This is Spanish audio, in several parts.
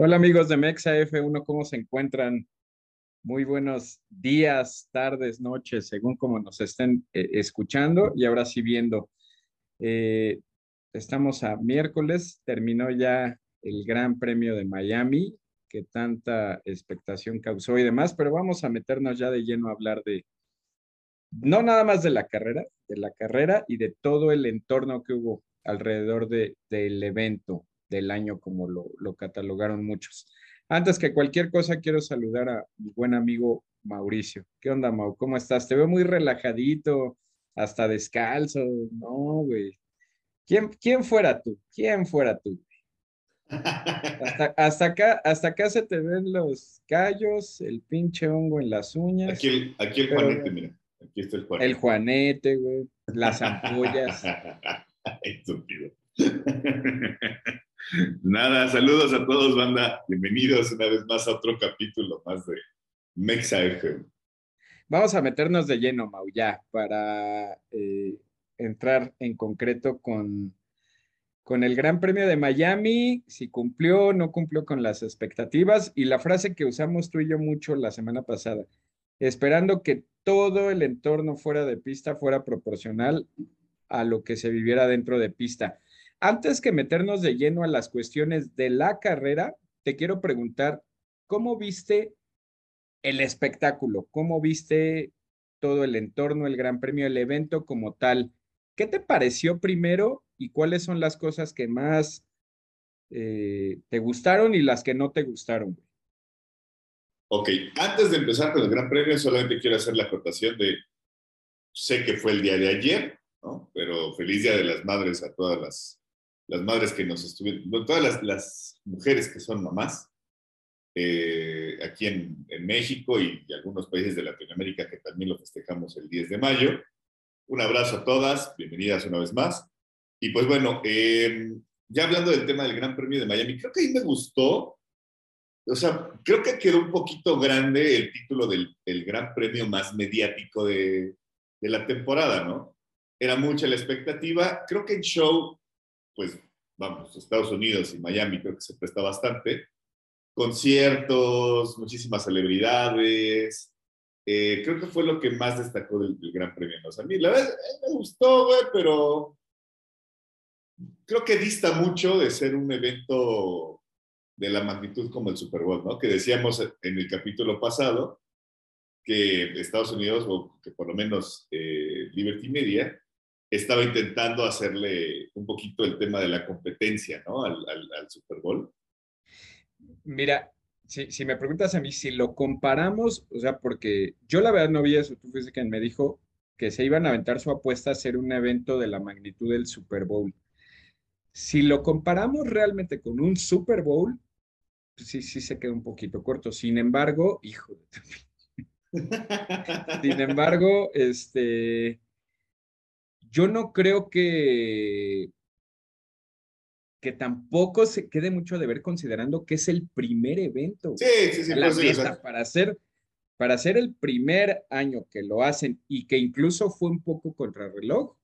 Hola amigos de Mexa F1, ¿cómo se encuentran? Muy buenos días, tardes, noches, según como nos estén eh, escuchando y ahora sí viendo. Eh, estamos a miércoles, terminó ya el Gran Premio de Miami, que tanta expectación causó y demás, pero vamos a meternos ya de lleno a hablar de, no nada más de la carrera, de la carrera y de todo el entorno que hubo alrededor de, del evento del año, como lo, lo catalogaron muchos. Antes que cualquier cosa, quiero saludar a mi buen amigo Mauricio. ¿Qué onda, Mau? ¿Cómo estás? Te veo muy relajadito, hasta descalzo. No, güey. ¿Quién, ¿Quién fuera tú? ¿Quién fuera tú? Hasta, hasta, acá, hasta acá se te ven los callos, el pinche hongo en las uñas. Aquí el, aquí el Juanete, mira. Aquí está el Juanete. El Juanete, güey. Las ampollas. Estúpido. Nada, saludos a todos, banda. Bienvenidos una vez más a otro capítulo más de Mexa FM. Vamos a meternos de lleno, Mau, ya, para eh, entrar en concreto con, con el Gran Premio de Miami, si cumplió, no cumplió con las expectativas y la frase que usamos tú y yo mucho la semana pasada, esperando que todo el entorno fuera de pista fuera proporcional a lo que se viviera dentro de pista. Antes que meternos de lleno a las cuestiones de la carrera, te quiero preguntar, ¿cómo viste el espectáculo? ¿Cómo viste todo el entorno, el Gran Premio, el evento como tal? ¿Qué te pareció primero y cuáles son las cosas que más eh, te gustaron y las que no te gustaron? Ok, antes de empezar con el Gran Premio, solamente quiero hacer la acotación de, sé que fue el día de ayer, ¿no? Pero feliz Día de las Madres a todas las las madres que nos estuvieron, todas las, las mujeres que son mamás, eh, aquí en, en, México y, algunos países de Latinoamérica que también lo festejamos el 10 de mayo. Un abrazo a todas, bienvenidas una vez más. Y pues bueno, eh, ya hablando del tema del Gran Premio de Miami, creo que ahí me gustó, o sea, creo que quedó un poquito grande el título del el Gran Premio más mediático de, de la temporada, ¿no? Era mucha la expectativa. Creo que el show pues vamos, Estados Unidos y Miami creo que se presta bastante. Conciertos, muchísimas celebridades. Eh, creo que fue lo que más destacó del, Gran Premio. ¿no? a mí la verdad eh, me gustó, güey, pero creo que dista mucho de ser un evento de la magnitud como el Super Bowl, ¿no? Que decíamos en el capítulo pasado que Estados Unidos, o que por lo menos eh, Liberty Media, estaba intentando hacerle un poquito el tema de la competencia, ¿no? Al, Super Bowl. Mira, si, si, me preguntas a mí, si lo comparamos, o sea, porque yo la verdad no vi eso, tú fuiste quien me dijo que se iban a aventar su apuesta a hacer un evento de la magnitud del Super Bowl. Si lo comparamos realmente con un Super Bowl, pues sí, sí se queda un poquito corto. Sin embargo, hijo de Sin embargo, este, yo no creo que, que tampoco se quede mucho de ver considerando que es el primer evento. Sí, sí, sí. La fiesta, para hacer para hacer el primer año que lo hacen y que incluso fue un poco contrarreloj,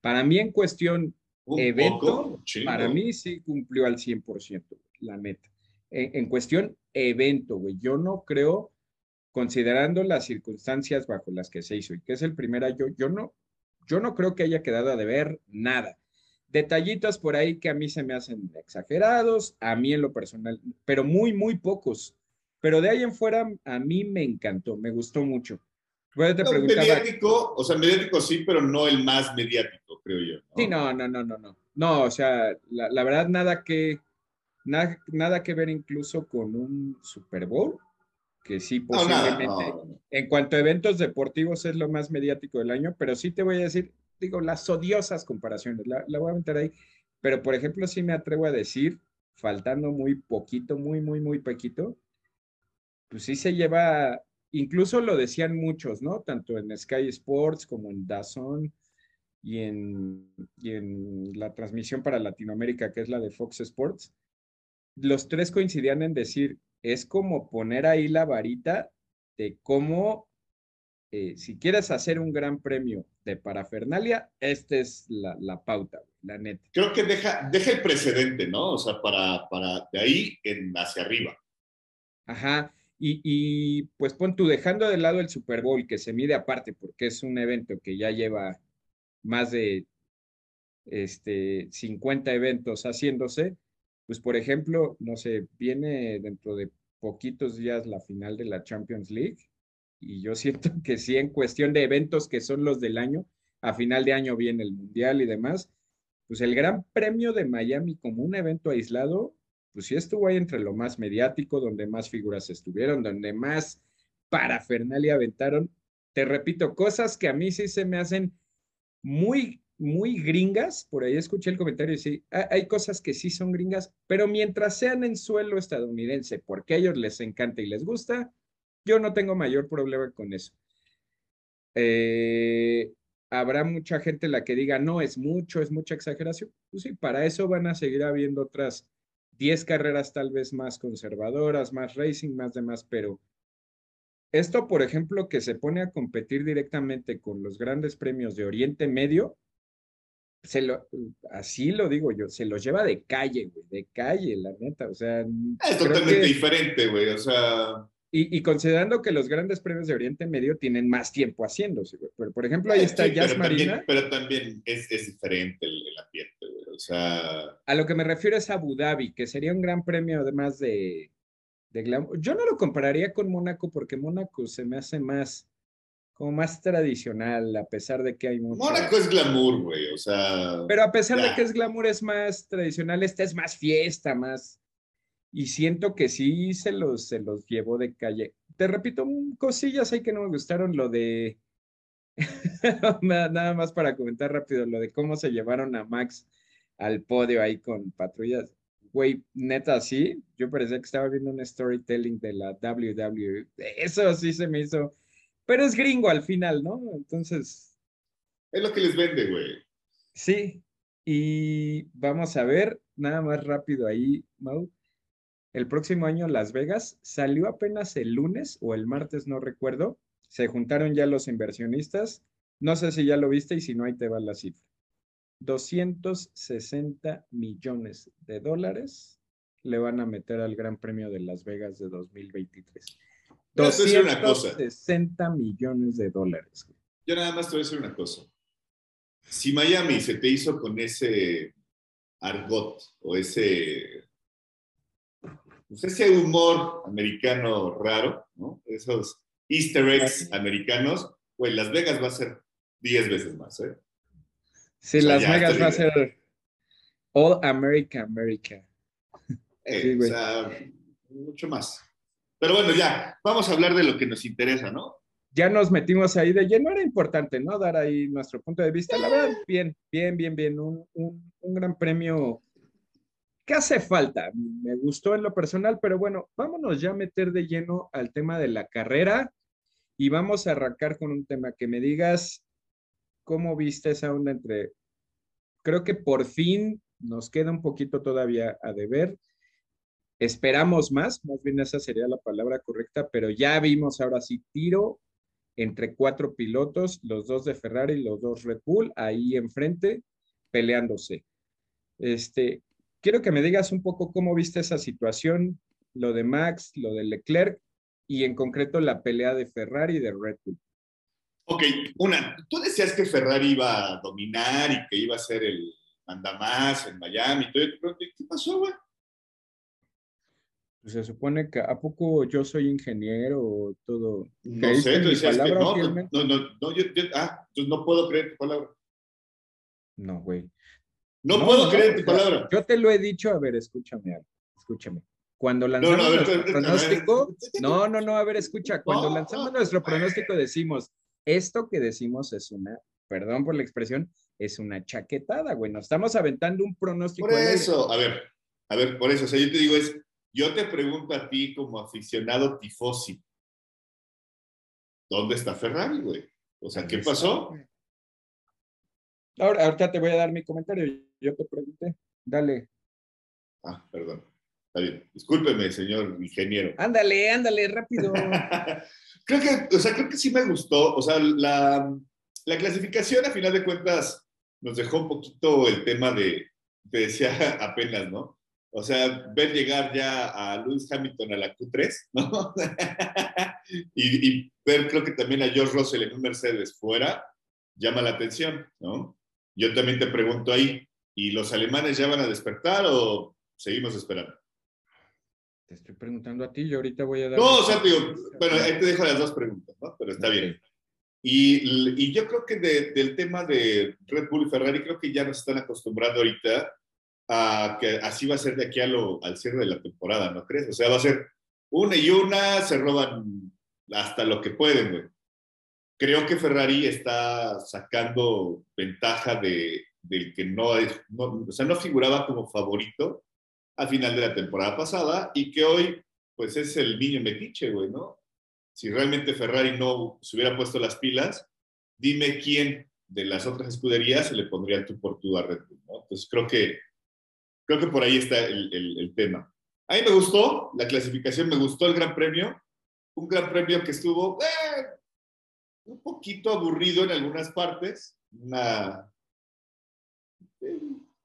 para mí en cuestión evento, para mí sí cumplió al 100%, la meta. En, en cuestión evento, güey, yo no creo, considerando las circunstancias bajo las que se hizo y que es el primer año, yo no, yo no creo que haya quedado a deber nada. Detallitos por ahí que a mí se me hacen exagerados, a mí en lo personal, pero muy, muy pocos. Pero de ahí en fuera, a mí me encantó, me gustó mucho. mediático, o sea, mediático sí, pero no el más mediático, creo yo. Sí, no, no, no, no, no. No, o sea, la, verdad, nada que, nada, nada que ver incluso con un Super Bowl que sí posiblemente en cuanto a eventos deportivos es lo más mediático del año, pero sí te voy a decir, digo, las odiosas comparaciones, la, voy a meter ahí, pero por ejemplo sí me atrevo a decir, faltando muy poquito, muy, muy, muy poquito, pues sí se lleva, incluso lo decían muchos, ¿no? Tanto en Sky Sports como en DAZN y en, y en la transmisión para Latinoamérica, que es la de Fox Sports, los tres coincidían en decir, es como poner ahí la varita de cómo eh, si quieres hacer un gran premio de parafernalia, esta es la, pauta, la neta. Creo que deja, deja el precedente, ¿no? O sea, para, para de ahí en hacia arriba. Ajá. Y, y, pues pon tú, dejando de lado el Super Bowl, que se mide aparte, porque es un evento que ya lleva más de este, 50 eventos haciéndose, pues por ejemplo, no sé, viene dentro de poquitos días la final de la Champions League y yo siento que sí, en cuestión de eventos que son los del año, a final de año viene el Mundial y demás, pues el Gran Premio de Miami como un evento aislado, pues sí estuvo ahí entre lo más mediático, donde más figuras estuvieron, donde más parafernalia aventaron. Te repito, cosas que a mí sí se me hacen muy, muy gringas. Por ahí escuché el comentario y sí, hay cosas que sí son gringas, pero mientras sean en suelo estadounidense, porque a ellos les encanta y les gusta, yo no tengo mayor problema con eso. Eh, habrá mucha gente la que diga, no, es mucho, es mucha exageración. Pues sí, para eso van a seguir habiendo otras 10 carreras tal vez más conservadoras, más racing, más demás, pero esto, por ejemplo, que se pone a competir directamente con los grandes premios de Oriente Medio, se lo, así lo digo yo, se los lleva de calle, güey, de calle, la neta, o sea. Es totalmente diferente, güey, o sea. Y, considerando que los grandes premios de Oriente Medio tienen más tiempo haciéndose, Pero, por ejemplo, ahí está Jazz Marina. pero también es, diferente el, ambiente, güey. O sea. A lo que me refiero es Abu Dhabi, que sería un gran premio además de, de glamour. Yo no lo compararía con Mónaco porque Mónaco se me hace más como más tradicional, a pesar de que hay mucho... Mónaco es glamour, güey, o sea... Pero a pesar de que es glamour, es más tradicional, esta es más fiesta, más y siento que sí se los, se los llevo de calle. Te repito, cosillas ahí que no me gustaron, lo de, nada más para comentar rápido, lo de cómo se llevaron a Max al podio ahí con patrullas. Güey, neta, sí, yo parecía que estaba viendo un storytelling de la WWE. Eso sí se me hizo, pero es gringo al final, ¿no? Entonces... Es lo que les vende, güey. Sí, y vamos a ver, nada más rápido ahí, Mau el próximo año Las Vegas. Salió apenas el lunes o el martes, no recuerdo. Se juntaron ya los inversionistas. No sé si ya lo viste y si no, ahí te va la cifra. 260 millones de dólares le van a meter al Gran Premio de Las Vegas de 2023. 260 millones de dólares. Yo nada más te voy a decir una cosa. Si Miami se te hizo con ese argot o ese pues ese humor americano raro, ¿no? Esos easter eggs americanos, pues Las Vegas va a ser 10 veces más, ¿eh? Sí, Las Vegas va a ser All America America. Eh, o sea, mucho más. Pero bueno, ya, vamos a hablar de lo que nos interesa, ¿no? Ya nos metimos ahí de lleno, era importante, ¿no? Dar ahí nuestro punto de vista. La verdad, bien, bien, bien, bien. Un, un, gran premio ¿Qué hace falta? Me gustó en lo personal, pero bueno, vámonos ya a meter de lleno al tema de la carrera y vamos a arrancar con un tema que me digas cómo viste esa onda entre, creo que por fin nos queda un poquito todavía a deber. Esperamos más, más bien esa sería la palabra correcta, pero ya vimos ahora sí tiro entre cuatro pilotos, los dos de Ferrari y los dos Red Bull, ahí enfrente, peleándose. Este, Quiero que me digas un poco cómo viste esa situación, lo de Max, lo de Leclerc y en concreto la pelea de Ferrari y de Red Bull. Ok, una, tú decías que Ferrari iba a dominar y que iba a ser el mandamás en Miami. ¿Qué pasó, güey? Pues se supone que a poco yo soy ingeniero o todo. No sé, tú decías que no, no, no, no, yo, ah, no puedo creer tu palabra. No, güey. No, puedo creer tu palabra. Yo te lo he dicho, a ver, escúchame, escúchame. Cuando lanzamos nuestro pronóstico, no, no, no, a ver, escucha, cuando lanzamos nuestro pronóstico decimos, esto que decimos es una, perdón por la expresión, es una chaquetada, güey, nos estamos aventando un pronóstico. Por eso, a ver, a ver, por eso, o sea, yo te digo es, yo te pregunto a ti como aficionado tifosi, ¿dónde está Ferrari, güey? O sea, ¿qué pasó? Ahora, ahorita te voy a dar mi comentario. Yo te pregunté. Dale. Ah, perdón. Está bien. Discúlpeme, señor ingeniero. Ándale, ándale, rápido. creo que, o sea, creo que sí me gustó. O sea, la, la clasificación, a final de cuentas, nos dejó un poquito el tema de, te decía apenas, ¿no? O sea, ver llegar ya a Lewis Hamilton a la Q3, ¿no? y, y, ver, creo que también a George Russell en un Mercedes fuera, llama la atención, ¿no? Yo también te pregunto ahí, ¿y los alemanes ya van a despertar o seguimos esperando? Te estoy preguntando a ti, yo ahorita voy a dar... No, o sea, digo, bueno, ahí te dejo las dos preguntas, ¿no? Pero está okay. bien. Y, y, yo creo que de, del tema de Red Bull y Ferrari, creo que ya nos están acostumbrando ahorita a que así va a ser de aquí a lo, al cierre de la temporada, ¿no crees? O sea, va a ser una y una, se roban hasta lo que pueden, güey. Creo que Ferrari está sacando ventaja de, del que no, es, no, o sea, no figuraba como favorito al final de la temporada pasada y que hoy, pues es el niño metiche, güey, ¿no? Si realmente Ferrari no se hubiera puesto las pilas, dime quién de las otras escuderías se le pondría tu por tu a Red Bull, ¿no? Entonces creo que, creo que por ahí está el, el, el tema. A mí me gustó la clasificación, me gustó el Gran Premio, un Gran Premio que estuvo eh, un poquito aburrido en algunas partes, una,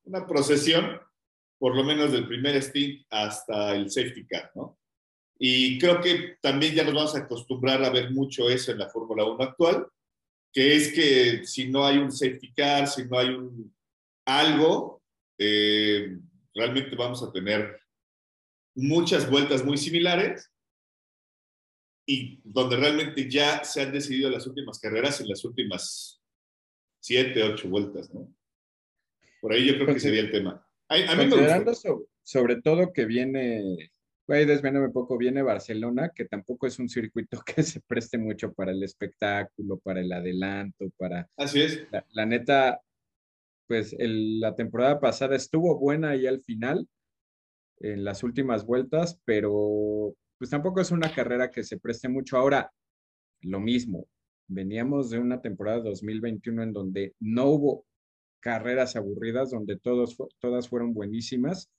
una procesión, por lo menos del primer stint hasta el safety car, ¿no? Y creo que también ya nos vamos a acostumbrar a ver mucho eso en la Fórmula 1 actual, que es que si no hay un safety car, si no hay un algo, eh, realmente vamos a tener muchas vueltas muy similares y donde realmente ya se han decidido las últimas carreras en las últimas siete, ocho vueltas, ¿no? Por ahí yo creo que sería el tema. A, a mí Considerando sobre, sobre, todo que viene, güey, desvéname poco, viene Barcelona, que tampoco es un circuito que se preste mucho para el espectáculo, para el adelanto, para... Así es. La, la neta, pues el, la temporada pasada estuvo buena ahí al final, en las últimas vueltas, pero pues tampoco es una carrera que se preste mucho. Ahora, lo mismo, veníamos de una temporada 2021 en donde no hubo carreras aburridas, donde todos, todas fueron buenísimas.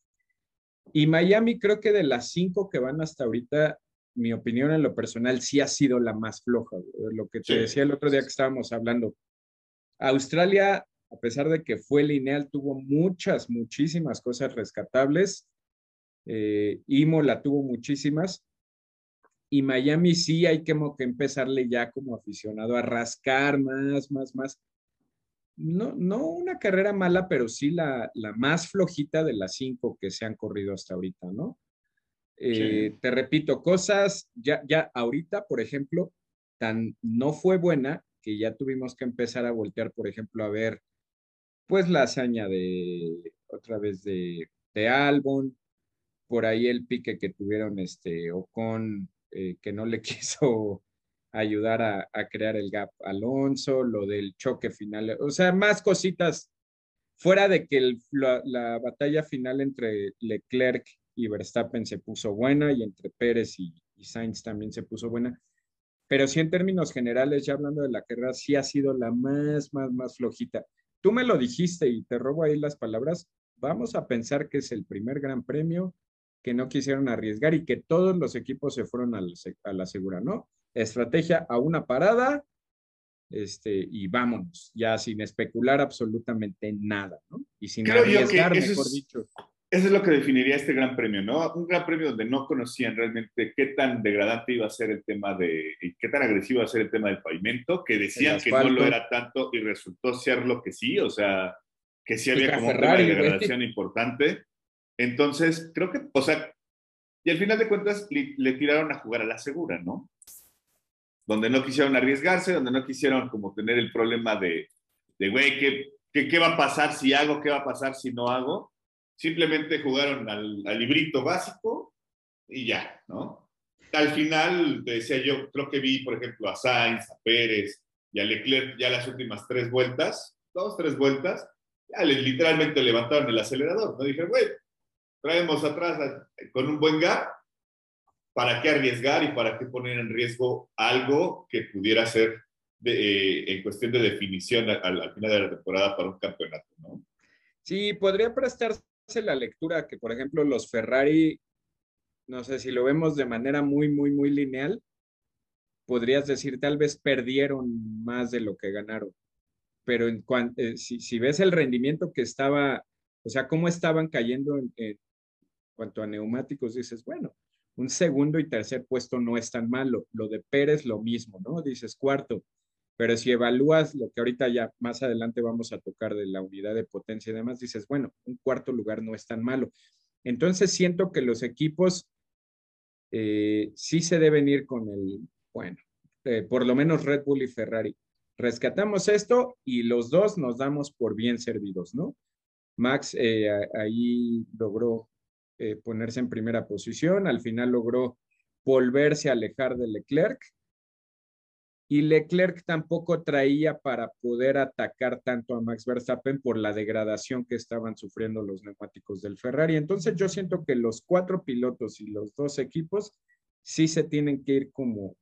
Y Miami creo que de las cinco que van hasta ahorita, mi opinión en lo personal sí ha sido la más floja. Lo que te sí. decía el otro día que estábamos hablando. Australia, a pesar de que fue lineal, tuvo muchas, muchísimas cosas rescatables. Eh, Imola tuvo muchísimas y Miami sí hay como que empezarle ya como aficionado a rascar más, más, más. No, no una carrera mala, pero sí la, la más flojita de las cinco que se han corrido hasta ahorita, ¿no? Eh, sí. Te repito, cosas, ya, ya ahorita, por ejemplo, tan no fue buena que ya tuvimos que empezar a voltear, por ejemplo, a ver, pues la hazaña de, otra vez de, de Albon, por ahí el pique que tuvieron este Ocon eh, que no le quiso ayudar a, a, crear el gap Alonso, lo del choque final, o sea, más cositas fuera de que la, batalla final entre Leclerc y Verstappen se puso buena y entre Pérez y, y, Sainz también se puso buena. Pero sí en términos generales, ya hablando de la carrera, sí ha sido la más, más, más flojita. Tú me lo dijiste y te robo ahí las palabras. Vamos a pensar que es el primer gran premio, que no quisieron arriesgar y que todos los equipos se fueron a la, a la segura, ¿no? Estrategia a una parada, este, y vámonos, ya sin especular absolutamente nada, ¿no? Y sin Creo arriesgar, mejor es, dicho. Eso es lo que definiría este gran premio, ¿no? Un gran premio donde no conocían realmente qué tan degradante iba a ser el tema de, qué tan agresivo iba a ser el tema del pavimento, que decían que no lo era tanto y resultó ser lo que sí, o sea, que sí había como Ferrari, un tema de degradación importante. Entonces, creo que, o sea, y al final de cuentas le, le, tiraron a jugar a la segura, ¿no? Donde no quisieron arriesgarse, donde no quisieron como tener el problema de, de güey, ¿qué, ¿qué, ¿qué, va a pasar si hago? ¿Qué va a pasar si no hago? Simplemente jugaron al, librito básico y ya, ¿no? Al final, decía yo, creo que vi, por ejemplo, a Sainz, a Pérez y a Leclerc ya las últimas tres vueltas, dos, tres vueltas, ya literalmente levantaron el acelerador, ¿no? Dije, güey, traemos atrás con un buen gap, ¿para qué arriesgar y para qué poner en riesgo algo que pudiera ser de, eh, en cuestión de definición al, al, final de la temporada para un campeonato, ¿no? Sí, podría prestarse la lectura que, por ejemplo, los Ferrari, no sé si lo vemos de manera muy, muy, muy lineal, podrías decir, tal vez perdieron más de lo que ganaron. Pero en cuanto, eh, si, ves el rendimiento que estaba, o sea, cómo estaban cayendo en, en cuanto a neumáticos, dices, bueno, un segundo y tercer puesto no es tan malo. Lo de Pérez, lo mismo, ¿no? Dices cuarto. Pero si evalúas lo que ahorita ya más adelante vamos a tocar de la unidad de potencia y demás, dices, bueno, un cuarto lugar no es tan malo. Entonces siento que los equipos eh, sí se deben ir con el, bueno, eh, por lo menos Red Bull y Ferrari. Rescatamos esto y los dos nos damos por bien servidos, ¿no? Max eh, ahí logró ponerse en primera posición, al final logró volverse a alejar de Leclerc y Leclerc tampoco traía para poder atacar tanto a Max Verstappen por la degradación que estaban sufriendo los neumáticos del Ferrari. Entonces yo siento que los cuatro pilotos y los dos equipos sí se tienen que ir como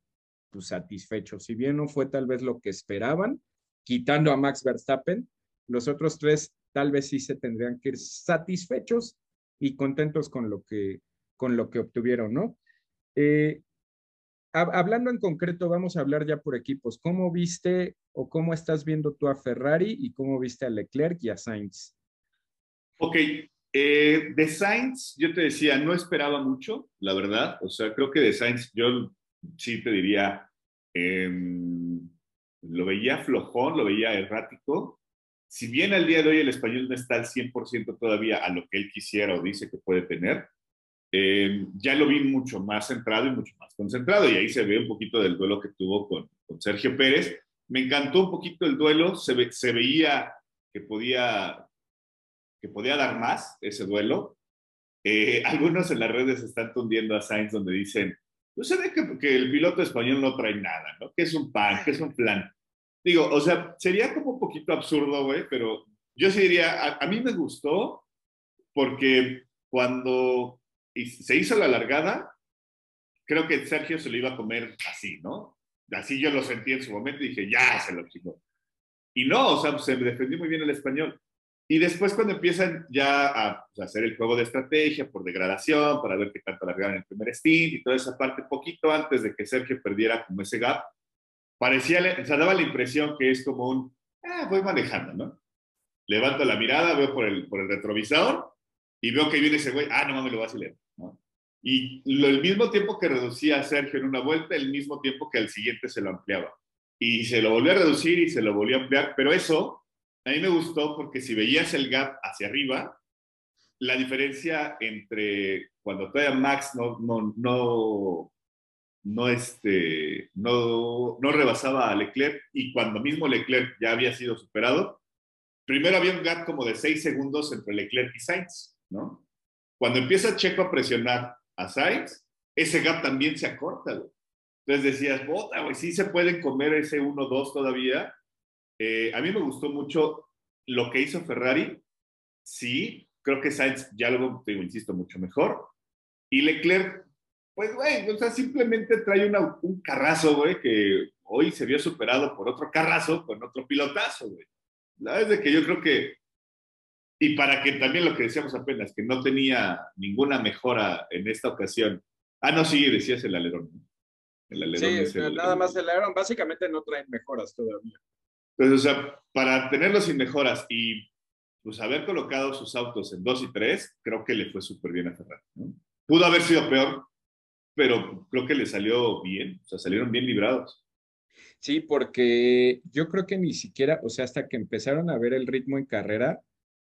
pues, satisfechos. Si bien no fue tal vez lo que esperaban, quitando a Max Verstappen, los otros tres tal vez sí se tendrían que ir satisfechos y contentos con lo que, con lo que obtuvieron, ¿no? Eh, hablando en concreto, vamos a hablar ya por equipos. ¿Cómo viste o cómo estás viendo tú a Ferrari y cómo viste a Leclerc y a Sainz? Ok, eh, de Sainz, yo te decía, no esperaba mucho, la verdad. O sea, creo que de Sainz, yo sí te diría, em, lo veía flojón, lo veía errático. Si bien al día de hoy el español no está al 100% todavía a lo que él quisiera o dice que puede tener, eh, ya lo vi mucho más centrado y mucho más concentrado. Y ahí se ve un poquito del duelo que tuvo con, con Sergio Pérez. Me encantó un poquito el duelo, se, se veía que podía, que podía dar más ese duelo. Eh, algunos en las redes están tundiendo a Sainz donde dicen, no se ve que, que, el piloto español no trae nada, ¿no? Que es un pan, que es un plan. Digo, o sea, sería como un poquito absurdo, güey, pero yo sí diría, a, a mí me gustó porque cuando y se hizo la largada, creo que Sergio se lo iba a comer así, ¿no? Así yo lo sentí en su momento y dije, ya se lo chingó. Y no, o sea, se defendió muy bien el español. Y después cuando empiezan ya a pues, hacer el juego de estrategia por degradación, para ver qué tanto largaron en el primer stint y toda esa parte, poquito antes de que Sergio perdiera como ese gap, parecía, o sea, daba la impresión que es como un, ah, voy manejando, ¿no? Levanto la mirada, veo por el, por el retrovisor y veo que viene ese güey, ah, no me lo voy a acelerar. ¿no? Y lo, el mismo tiempo que reducía a Sergio en una vuelta, el mismo tiempo que al siguiente se lo ampliaba. Y se lo volvió a reducir y se lo volvió a ampliar, pero eso a mí me gustó porque si veías el gap hacia arriba, la diferencia entre cuando todavía Max no, no, no, no, este, no, no rebasaba a Leclerc y cuando mismo Leclerc ya había sido superado, primero había un gap como de 6 segundos entre Leclerc y Sainz. ¿No? Cuando empieza Checo a presionar a Sainz, ese gap también se acorta, Entonces decías, bota, güey, sí se pueden comer ese 1-2 todavía. Eh, a mí me gustó mucho lo que hizo Ferrari. Sí, creo que Sainz ya lo te insisto, mucho mejor. Y Leclerc, pues, güey, o sea, simplemente trae un carrazo, güey, que hoy se vio superado por otro carrazo con otro pilotazo, güey. La verdad es que yo creo que y para que también lo que decíamos apenas, que no tenía ninguna mejora en esta ocasión. Ah, no, sí, decías el alerón. El alerón sí, nada más el alerón. Básicamente no traen mejoras todavía. Entonces, o sea, para tenerlo sin mejoras y pues haber colocado sus autos en 2 y 3, creo que le fue súper bien a Ferrari. Pudo haber sido peor, pero creo que le salió bien, o sea, salieron bien librados. Sí, porque yo creo que ni siquiera, o sea, hasta que empezaron a ver el ritmo en carrera,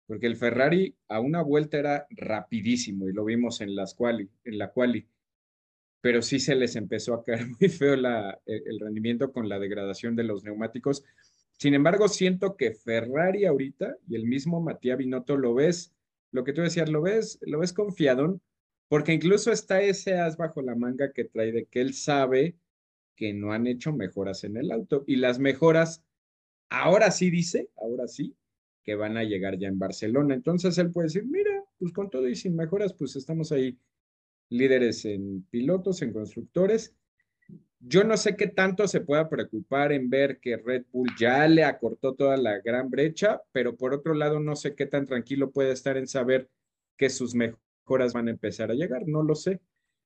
porque el Ferrari a una vuelta era rapidísimo y lo vimos en, las quali, en la quali, pero sí se les empezó a caer muy feo e, el rendimiento con la degradación de los neumáticos. Sin embargo, siento que Ferrari ahorita y el mismo Matías Binotto lo ves, lo que tú decías, lo ves, lo ves confiado, porque incluso está ese as bajo la manga que trae de que él sabe que no han hecho mejoras en el auto y las mejoras, ahora sí dice, ahora sí, que van a llegar ya en Barcelona. Entonces él puede decir, mira, pues con todo y sin mejoras, pues estamos ahí líderes en pilotos, en constructores. Yo no sé qué tanto se pueda preocupar en ver que Red Bull ya le acortó toda la gran brecha, pero por otro lado no sé qué tan tranquilo puede estar en saber que sus mejoras van a empezar a llegar, no lo sé.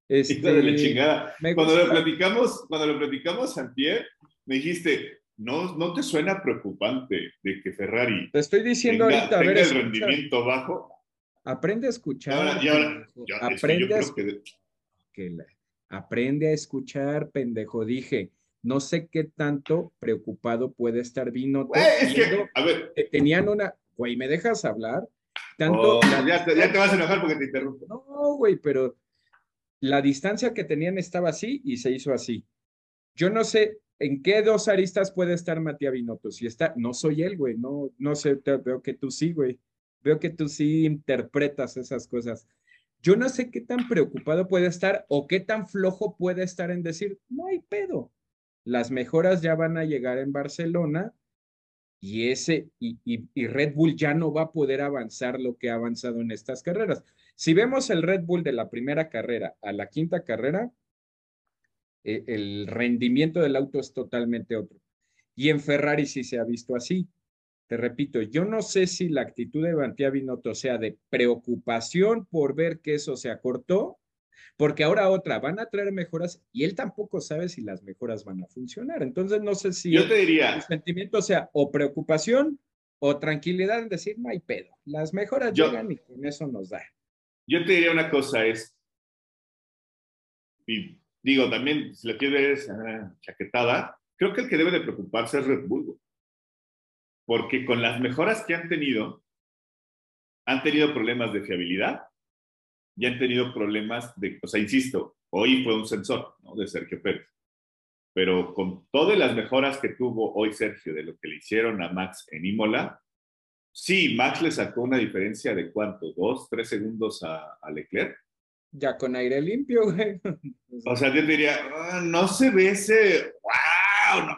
Este, de la chingada. Cuando lo platicamos, cuando lo platicamos, Antier, me dijiste, ¿no, ¿no te suena preocupante de que Ferrari te estoy diciendo tenga, ahorita, a ver, el rendimiento bajo? Aprende a escuchar. aprende a aprende a escuchar, pendejo. Dije, no sé qué tanto preocupado puede estar Vino. es que, a ver. Tenían una, güey, ¿me dejas hablar? Tanto, oh, ya, te, ya, te, vas a enojar porque te interrumpo. No, güey, pero la distancia que tenían estaba así y se hizo así. Yo no sé en qué dos aristas puede estar Matías Binotto. Si está, no soy él, güey, no, no sé, veo que tú sí, güey. Veo que tú sí interpretas esas cosas. Yo no sé qué tan preocupado puede estar o qué tan flojo puede estar en decir, no hay pedo. Las mejoras ya van a llegar en Barcelona y ese y, y, Red Bull ya no va a poder avanzar lo que ha avanzado en estas carreras. Si vemos el Red Bull de la primera carrera a la quinta carrera, eh, el rendimiento del auto es totalmente otro. Y en Ferrari sí se ha visto así. Te repito, yo no sé si la actitud de Bantia Binotto sea de preocupación por ver que eso se acortó, porque ahora otra, van a traer mejoras y él tampoco sabe si las mejoras van a funcionar. Entonces no sé si yo te diría, el sentimiento sea o preocupación o tranquilidad en decir, no hay pedo, las mejoras llegan y con eso nos da. Yo te diría una cosa, es, y digo también, si la quieres ah, chaquetada, creo que el que debe de preocuparse es Red Bull porque con las mejoras que han tenido, han tenido problemas de fiabilidad y han tenido problemas de, o sea, insisto, hoy fue un sensor ¿no? de Sergio Pérez, pero con todas las mejoras que tuvo hoy Sergio de lo que le hicieron a Max en Imola, sí, Max le sacó una diferencia de cuánto, dos, tres segundos a, Leclerc. Ya con aire limpio, güey. O sea, yo diría, ah, no se ve ese, wow, no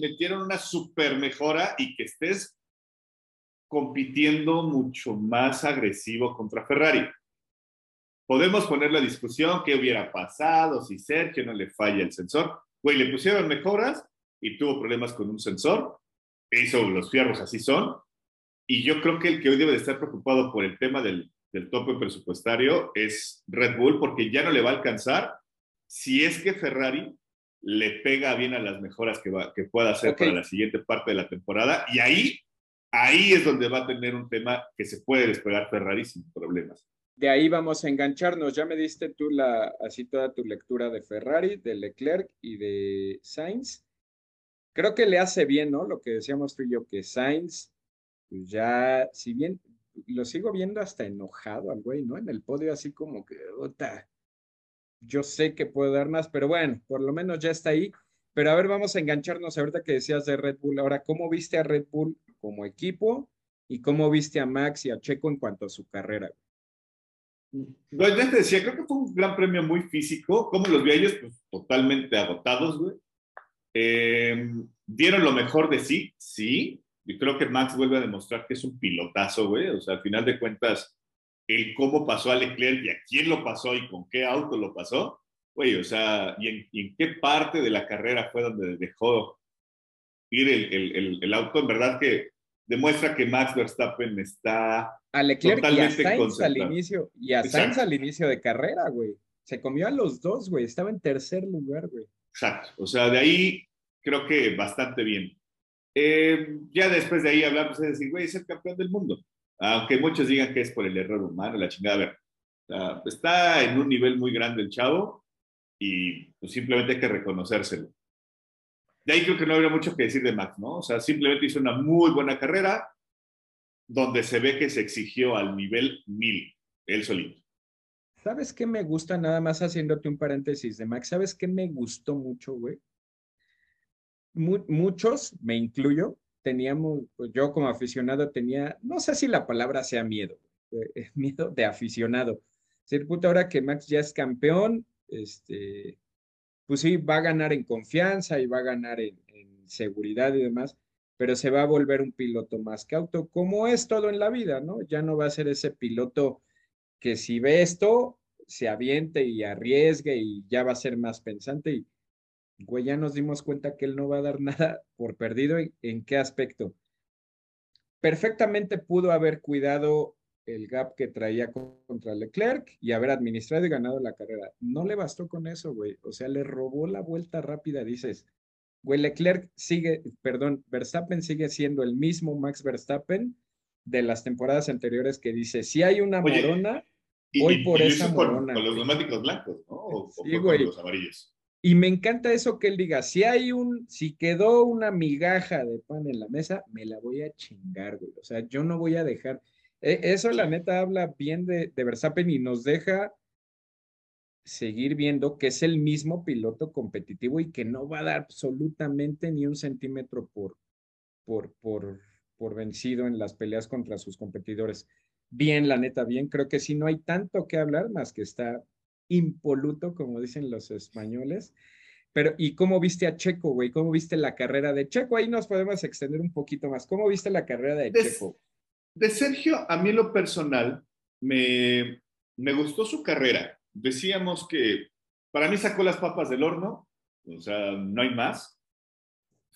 metieron una super mejora y que estés compitiendo mucho más agresivo contra Ferrari. Podemos poner la discusión qué hubiera pasado si Sergio no le falla el sensor. Güey, le pusieron mejoras y tuvo problemas con un sensor. Eso, los fierros así son. Y yo creo que el que hoy debe de estar preocupado por el tema del, del tope presupuestario es Red Bull, porque ya no le va a alcanzar si es que Ferrari le pega bien a las mejoras que, va, que pueda hacer para la siguiente parte de la temporada. Y ahí, ahí es donde va a tener un tema que se puede despegar Ferrari sin problemas. De ahí vamos a engancharnos. Ya me diste tú la, así toda tu lectura de Ferrari, de Leclerc y de Sainz. Creo que le hace bien, ¿no? Lo que decíamos tú y yo, que Sainz, pues ya, si bien lo sigo viendo hasta enojado al güey, ¿no? En el podio así como que, yo sé que puedo dar más, pero bueno, por lo menos ya está ahí. Pero a ver, vamos a engancharnos ahorita que decías de Red Bull. Ahora, ¿cómo viste a Red Bull como equipo y cómo viste a Max y a Checo en cuanto a su carrera? No, ya te decía, creo que fue un gran premio muy físico. ¿Cómo los vi a ellos? Pues totalmente agotados, güey. Em, dieron lo mejor de sí, sí. Yo creo que Max vuelve a demostrar que es un pilotazo, güey. O sea, al final de cuentas, el cómo pasó a Leclerc y a quién lo pasó y con qué auto lo pasó, güey, o sea, y en, qué parte de la carrera fue donde dejó ir el, auto, en verdad que demuestra que Max Verstappen está a Leclerc totalmente y a Sainz al inicio, y a Sainz al inicio de carrera, güey. Se comió a los dos, güey. Estaba en tercer lugar, güey. Exacto. O sea, de ahí creo que bastante bien. Eh, ya después de ahí hablamos de decir, güey, es el campeón del mundo. Aunque muchos digan que es por el error humano, la chingada. A ver, está en un nivel muy grande el chavo y pues, simplemente hay que reconocérselo. De ahí creo que no habría mucho que decir de Max, ¿no? O sea, simplemente hizo una muy buena carrera donde se ve que se exigió al nivel mil, él solito. ¿Sabes qué me gusta? Nada más haciéndote un paréntesis de Max. ¿Sabes qué me gustó mucho, güey? Muchos, me incluyo, teníamos, pues yo como aficionado tenía, no sé si la palabra sea miedo, eh, miedo de aficionado. Ser puta, ahora que Max ya es campeón, este, pues sí, va a ganar en confianza y va a ganar en, en seguridad y demás, pero se va a volver un piloto más cauto, como es todo en la vida, ¿no? Ya no va a ser ese piloto que si ve esto, se aviente y arriesgue y ya va a ser más pensante y güey, ya nos dimos cuenta que él no va a dar nada por perdido. ¿En, qué aspecto? Perfectamente pudo haber cuidado el gap que traía contra Leclerc y haber administrado y ganado la carrera. No le bastó con eso, güey. O sea, le robó la vuelta rápida, dices. Güey, Leclerc sigue, perdón, Verstappen sigue siendo el mismo Max Verstappen de las temporadas anteriores que dice, si hay una morona, voy por esa morona. Con, los neumáticos blancos, ¿no? O, sí, con los amarillos. Y me encanta eso que él diga, si hay un, si quedó una migaja de pan en la mesa, me la voy a chingar, güey. O sea, yo no voy a dejar. E, eso la neta habla bien de, de Verstappen y nos deja seguir viendo que es el mismo piloto competitivo y que no va a dar absolutamente ni un centímetro por, por, por, por vencido en las peleas contra sus competidores. Bien, la neta, bien. Creo que si no hay tanto que hablar más que está impoluto, como dicen los españoles. Pero, ¿y cómo viste a Checo, güey? ¿Cómo viste la carrera de Checo? Ahí nos podemos extender un poquito más. ¿Cómo viste la carrera de, Checo? De Sergio, a mí lo personal, me, me gustó su carrera. Decíamos que para mí sacó las papas del horno, o sea, no hay más.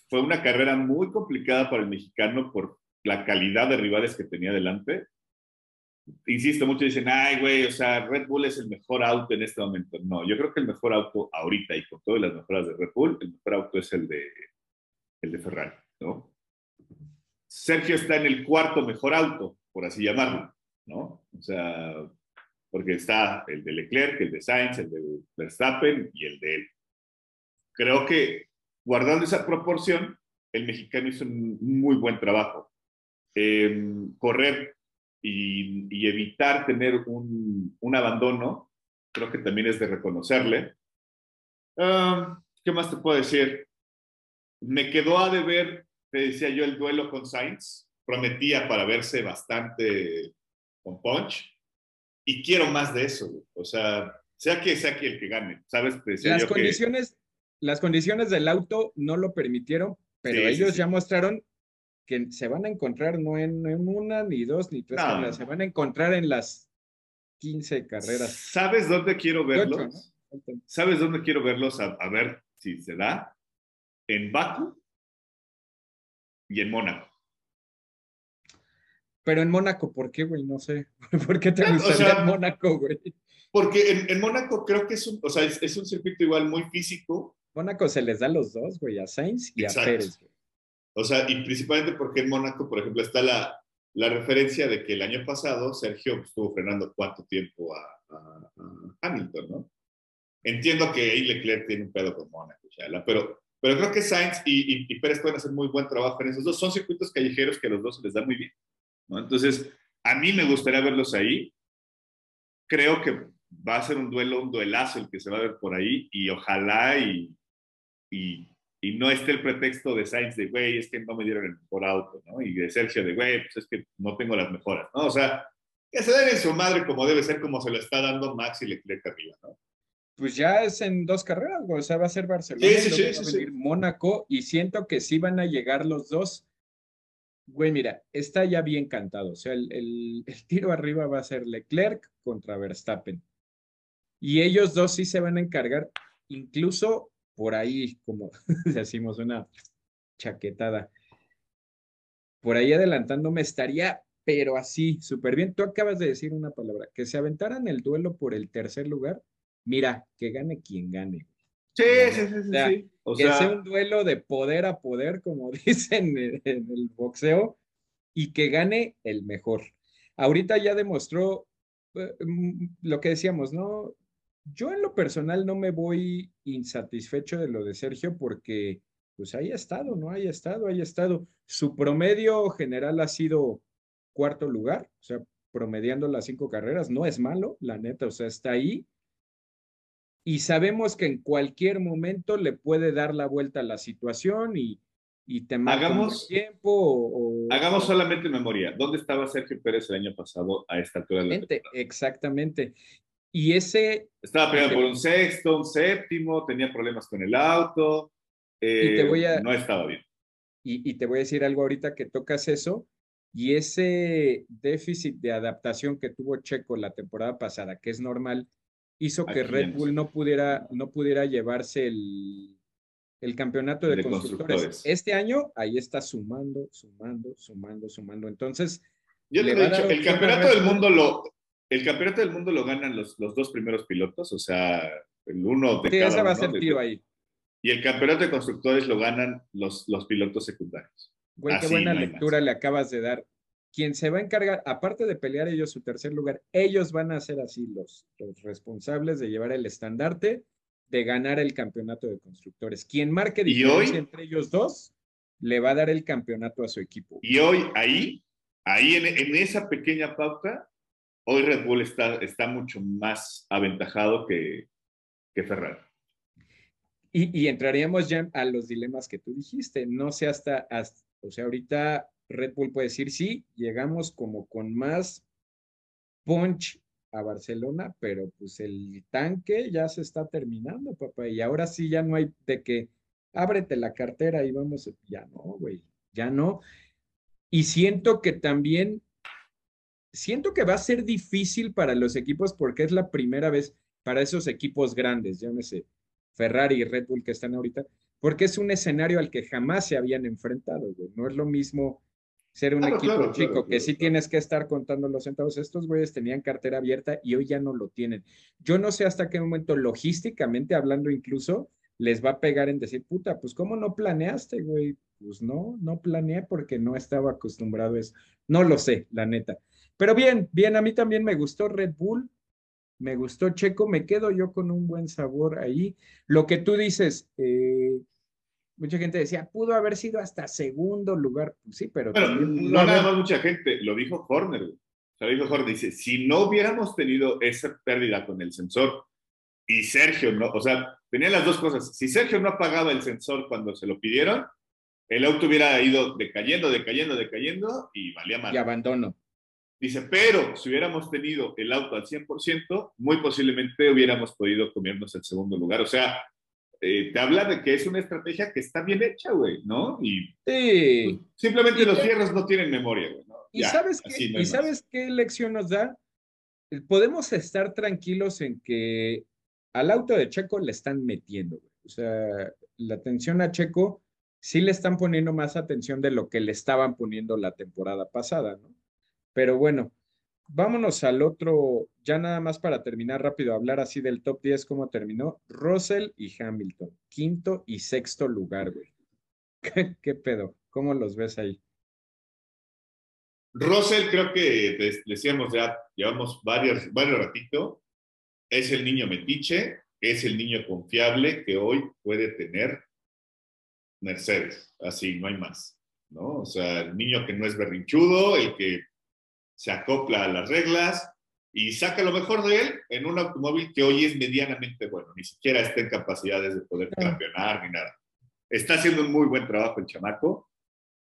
Fue una carrera muy complicada para el mexicano por la calidad de rivales que tenía delante insisto, muchos dicen, ay, güey, o sea, Red Bull es el mejor auto en este momento. No, yo creo que el mejor auto ahorita y con todas las mejoras de Red Bull, el mejor auto es el de, el de Ferrari, ¿no? Sergio está en el cuarto mejor auto, por así llamarlo, ¿no? O sea, porque está el de Leclerc, el de Sainz, el de Verstappen y el de él. Creo que guardando esa proporción, el mexicano hizo un muy buen trabajo. Em, correr y, evitar tener un, un, abandono, creo que también es de reconocerle. Ah, ¿Qué más te puedo decir? Me quedó a deber, te decía yo, el duelo con Sainz. Prometía para verse bastante con punch. Y quiero más de eso. O sea, sea que sea que el que gane, ¿sabes? las, condiciones, las condiciones del auto no lo permitieron, pero ellos ya mostraron que se van a encontrar no en, una, ni dos, ni tres carreras, se van a encontrar en las 15 carreras. ¿Sabes dónde quiero verlos? ¿Sabes dónde quiero verlos? A, ver si se da. En Baku y en Mónaco. Pero en Mónaco, ¿por qué, güey? No sé. ¿Por qué te ah, gustaría en Mónaco, güey? Porque en, Mónaco creo que es un, o sea, es, un circuito igual muy físico. Mónaco se les da los dos, güey, a Sainz y a Pérez, güey. O sea, y principalmente porque en Mónaco, por ejemplo, está la, la referencia de que el año pasado Sergio estuvo frenando cuánto tiempo a, Hamilton, ¿no? Entiendo que ahí Leclerc tiene un pedo con Mónaco, pero, pero creo que Sainz y, y, Pérez pueden hacer muy buen trabajo en esos dos. Son circuitos callejeros que a los dos se les da muy bien, ¿no? Entonces, a mí me gustaría verlos ahí. Creo que va a ser un duelo, un duelazo el que se va a ver por ahí y ojalá y, y y no esté el pretexto de Sainz de, güey, es que no me dieron el mejor auto, ¿no? Y de Sergio de, güey, pues es que no tengo las mejoras, ¿no? O sea, que se den en su madre como debe ser, como se lo está dando Max y Leclerc arriba, ¿no? Pues ya es en dos carreras. O sea, va a ser Barcelona, sí, sí, sí, sí, Mónaco, y siento que sí van a llegar los dos. Güey, mira, está ya bien cantado. O sea, el, el, el tiro arriba va a ser Leclerc contra Verstappen. Y ellos dos sí se van a encargar, incluso por ahí, como decimos, una chaquetada. Por ahí adelantándome estaría, pero así, súper bien. Tú acabas de decir una palabra, que se aventaran el duelo por el tercer lugar. Mira, que gane quien gane. Sí, sí, sí, sí. que sea... un duelo de poder a poder, como dicen en el boxeo, y que gane el mejor. Ahorita ya demostró eh, mm, lo que decíamos, ¿no? Yo en lo personal no me voy insatisfecho de lo de Sergio porque pues ahí ha estado, ¿no? Ahí ha estado, ahí ha estado. Su promedio general ha sido cuarto lugar, o sea, promediando las cinco carreras, no es malo, la neta, o sea, está ahí. Y sabemos que en cualquier momento le puede dar la vuelta a la situación y, y te hagamos, tiempo. O, hagamos solamente memoria. ¿Dónde estaba Sergio Pérez el año pasado a esta altura de la temporada? Exactamente. Y ese... Estaba peleando por un sexto, un séptimo, tenía problemas con el auto, eh, no estaba bien. Y, te voy a decir algo ahorita que tocas eso, y ese déficit de adaptación que tuvo Checo la temporada pasada, que es normal, hizo que Red Bull no pudiera, no pudiera llevarse el, el campeonato de, constructores. constructores. Este año ahí está sumando, sumando, sumando, sumando. Entonces, Yo te he dicho, el campeonato del mundo lo, el campeonato del mundo lo ganan los, los dos primeros pilotos, o sea, el uno de sí, ese va a ser tiro ahí. Y el campeonato de constructores lo ganan los, los pilotos secundarios. Güey, qué buena lectura le acabas de dar. Quien se va a encargar, aparte de pelear ellos su tercer lugar, ellos van a ser así los, los responsables de llevar el estandarte de ganar el campeonato de constructores. Quien marque diferencia entre ellos dos, le va a dar el campeonato a su equipo. Y hoy, ahí, ahí en, en esa pequeña pauta, hoy Red Bull está, está mucho más aventajado que, que Ferrari. Y, entraríamos ya a los dilemas que tú dijiste. No sé hasta, hasta, o sea, ahorita Red Bull puede decir, sí, llegamos como con más punch a Barcelona, pero pues el tanque ya se está terminando, papá, y ahora sí ya no hay de que ábrete la cartera y vamos, ya no, güey, ya no. Y siento que también, siento que va a ser difícil para los equipos porque es la primera vez para esos equipos grandes, llámese Ferrari y Red Bull que están ahorita, porque es un escenario al que jamás se habían enfrentado, güey. No es lo mismo ser un equipo chico, que sí tienes que estar contando los centavos. Estos güeyes tenían cartera abierta y hoy ya no lo tienen. Yo no sé hasta qué momento, logísticamente hablando incluso, les va a pegar en decir, puta, pues ¿cómo no planeaste, güey? Pues no, no planeé porque no estaba acostumbrado a eso. No lo sé, la neta. Pero bien, bien, a mí también me gustó Red Bull, me gustó Checo, me quedo yo con un buen sabor ahí. Lo que tú dices, eh, mucha gente decía, pudo haber sido hasta segundo lugar. Pues sí, pero. no nada más mucha gente, lo dijo Horner. O sea, dijo Horner, dice, si no hubiéramos tenido esa pérdida con el sensor y Sergio no, o sea, tenía las dos cosas. Si Sergio no apagaba el sensor cuando se lo pidieron, el auto hubiera ido decayendo, decayendo, decayendo y valía mal. Y abandono. Dice, pero si hubiéramos tenido el auto al 100%, muy posiblemente hubiéramos podido comernos el segundo lugar. O sea, eh, te habla de que es una estrategia que está bien hecha, güey, ¿no? Y sí. simplemente los fierros no tienen memoria, güey. ¿Y, sabes, qué, ¿y sabes qué lección nos da? Eh, podemos estar tranquilos en que al auto de Checo le están metiendo, güey. O sea, la atención a Checo sí le están poniendo más atención de lo que le estaban poniendo la temporada pasada, ¿no? Pero bueno, vámonos al otro, ya nada más para terminar rápido, hablar así del top 10, cómo terminó. Russell y Hamilton, quinto y sexto lugar, güey. ¿Qué, pedo? ¿Cómo los ves ahí? Russell, creo que decíamos ya, llevamos varios, varios ratito, es el niño metiche, es el niño confiable que hoy puede tener Mercedes, así, no hay más, ¿no? O sea, el niño que no es berrinchudo, el que se acopla a las reglas y saca lo mejor de él en un automóvil que hoy es medianamente bueno, ni siquiera está en capacidades de poder campeonar ni nada. Está haciendo un muy buen trabajo el chamaco,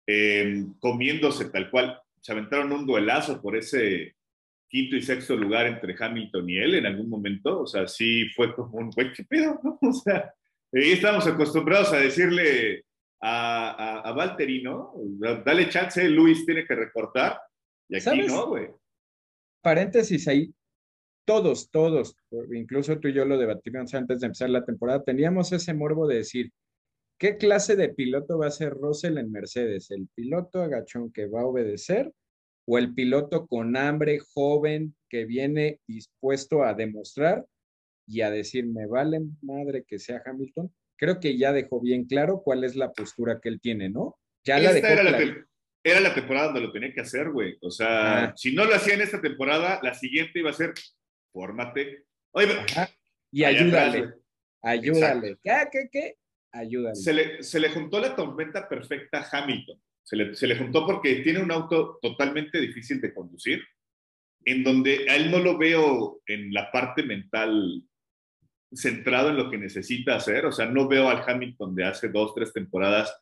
eh, comiéndose tal cual. Se aventaron un duelazo por ese quinto y sexto lugar entre Hamilton y él en algún momento. O sea, sí fue como un, güey, ¿qué pedo? ¿no? O sea, ahí estamos acostumbrados a decirle a, a, a Valtteri, ¿no? Dale chance, Luis tiene que recortar. Y aquí no, güey. Paréntesis ahí, todos, todos, incluso tú y yo lo debatimos antes de empezar la temporada, teníamos ese morbo de decir, ¿qué clase de piloto va a ser Russell en Mercedes? ¿El piloto agachón que va a obedecer o el piloto con hambre, joven, que viene dispuesto a demostrar y a decir, me vale madre que sea Hamilton? Creo que ya dejó bien claro cuál es la postura que él tiene, ¿no? Ya la dejó era la temporada donde lo tenía que hacer, güey. O sea, ah. si no lo hacía en esta temporada, la siguiente iba a ser, fórmate. Oye, y ayúdale, ayúdale. ¿Qué, qué, qué? Ayúdale. Se le, se le juntó la tormenta perfecta a Hamilton. Se le, se le juntó porque tiene un auto totalmente difícil de conducir, en donde a él no lo veo en la parte mental centrado en lo que necesita hacer. O sea, no veo al Hamilton de hace dos, tres temporadas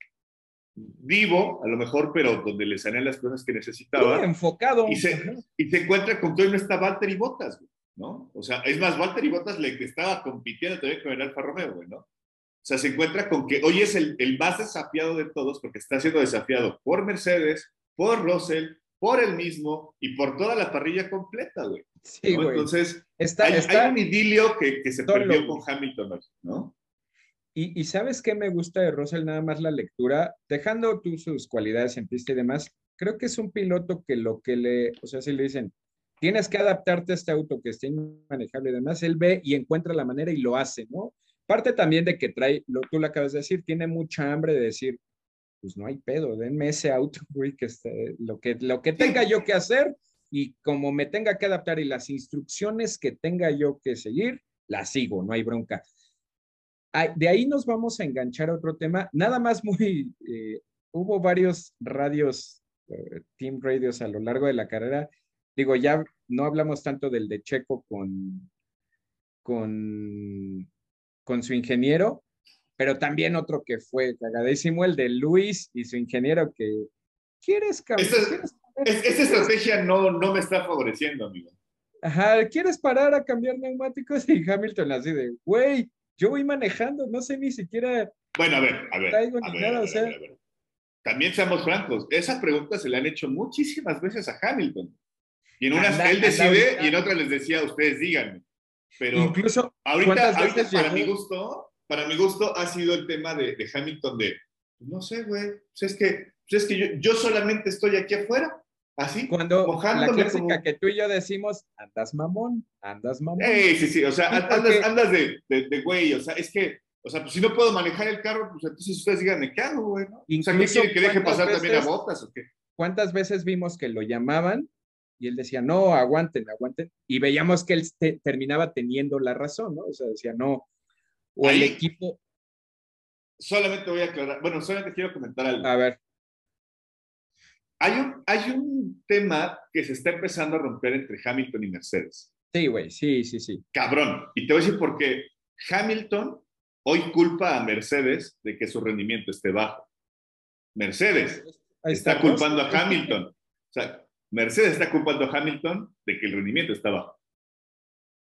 vivo, a lo mejor, pero donde le salen las cosas que necesitaba. enfocado. Y se, y se encuentra con que hoy no está Walter y Botas, ¿no? O sea, es más, Walter y Botas le estaba compitiendo también con el Alfa Romeo, güey, ¿no? O sea, se encuentra con que hoy es el, el más desafiado de todos porque está siendo desafiado por Mercedes, por Russell, por él mismo y por toda la parrilla completa, güey. Sí, güey. Entonces, está, hay, hay, un idilio que, que se perdió con Hamilton, ¿no? Y, sabes qué me gusta de Russell, nada más la lectura, dejando tú sus cualidades en pista y demás, creo que es un piloto que lo que le, o sea, si le dicen, tienes que adaptarte a este auto que esté manejable y demás, él ve y encuentra la manera y lo hace, ¿no? Parte también de que trae, lo, tú lo acabas de decir, tiene mucha hambre de decir, pues no hay pedo, denme ese auto, güey, que esté, lo, que, lo que tenga yo que hacer y como me tenga que adaptar y las instrucciones que tenga yo que seguir, las sigo, no hay bronca. De ahí nos vamos a enganchar a otro tema, nada más muy, eh, hubo varios radios, eh, team radios a lo largo de la carrera digo, ya no hablamos tanto del de Checo con, con, con su ingeniero, pero también otro que fue cagadísimo, el de Luis y su ingeniero que quieres cambiar. Esta, estrategia no, no me está favoreciendo, amigo. Ajá, ¿quieres parar a cambiar neumáticos? Y Hamilton así de, güey, yo voy manejando, no sé ni siquiera. Bueno, a ver, a ver. a ver, También seamos francos, esa pregunta se le han hecho muchísimas veces a Hamilton. Y en unas él decide y en otras les decía, ustedes díganme. Pero Incluso, ahorita, para mi gusto, para mi gusto ha sido el tema de, de Hamilton de, no sé, güey, pues es que, pues es que yo, yo, solamente estoy aquí afuera, así, Cuando la clásica que tú y yo decimos, andas mamón, andas mamón. sí, sí, o sea, andas, andas de, de, güey, o sea, es que, o sea, pues si no puedo manejar el carro, pues entonces ustedes díganme, ¿qué hago, güey? ¿no? O sea, ¿qué quiere que deje pasar también a botas o qué? ¿Cuántas veces vimos que lo llamaban y él decía, no, aguanten, aguanten. Y veíamos que él terminaba teniendo la razón, ¿no? O sea, decía, no. O el equipo. Solamente voy a aclarar, bueno, solamente quiero comentar algo. A ver. Hay un, hay un tema que se está empezando a romper entre Hamilton y Mercedes. Sí, güey, sí, sí, sí. Cabrón. Y te voy a decir por qué. Hamilton hoy culpa a Mercedes de que su rendimiento esté bajo. Mercedes está culpando a Hamilton. O sea, Mercedes está culpando a Hamilton de que el rendimiento está bajo.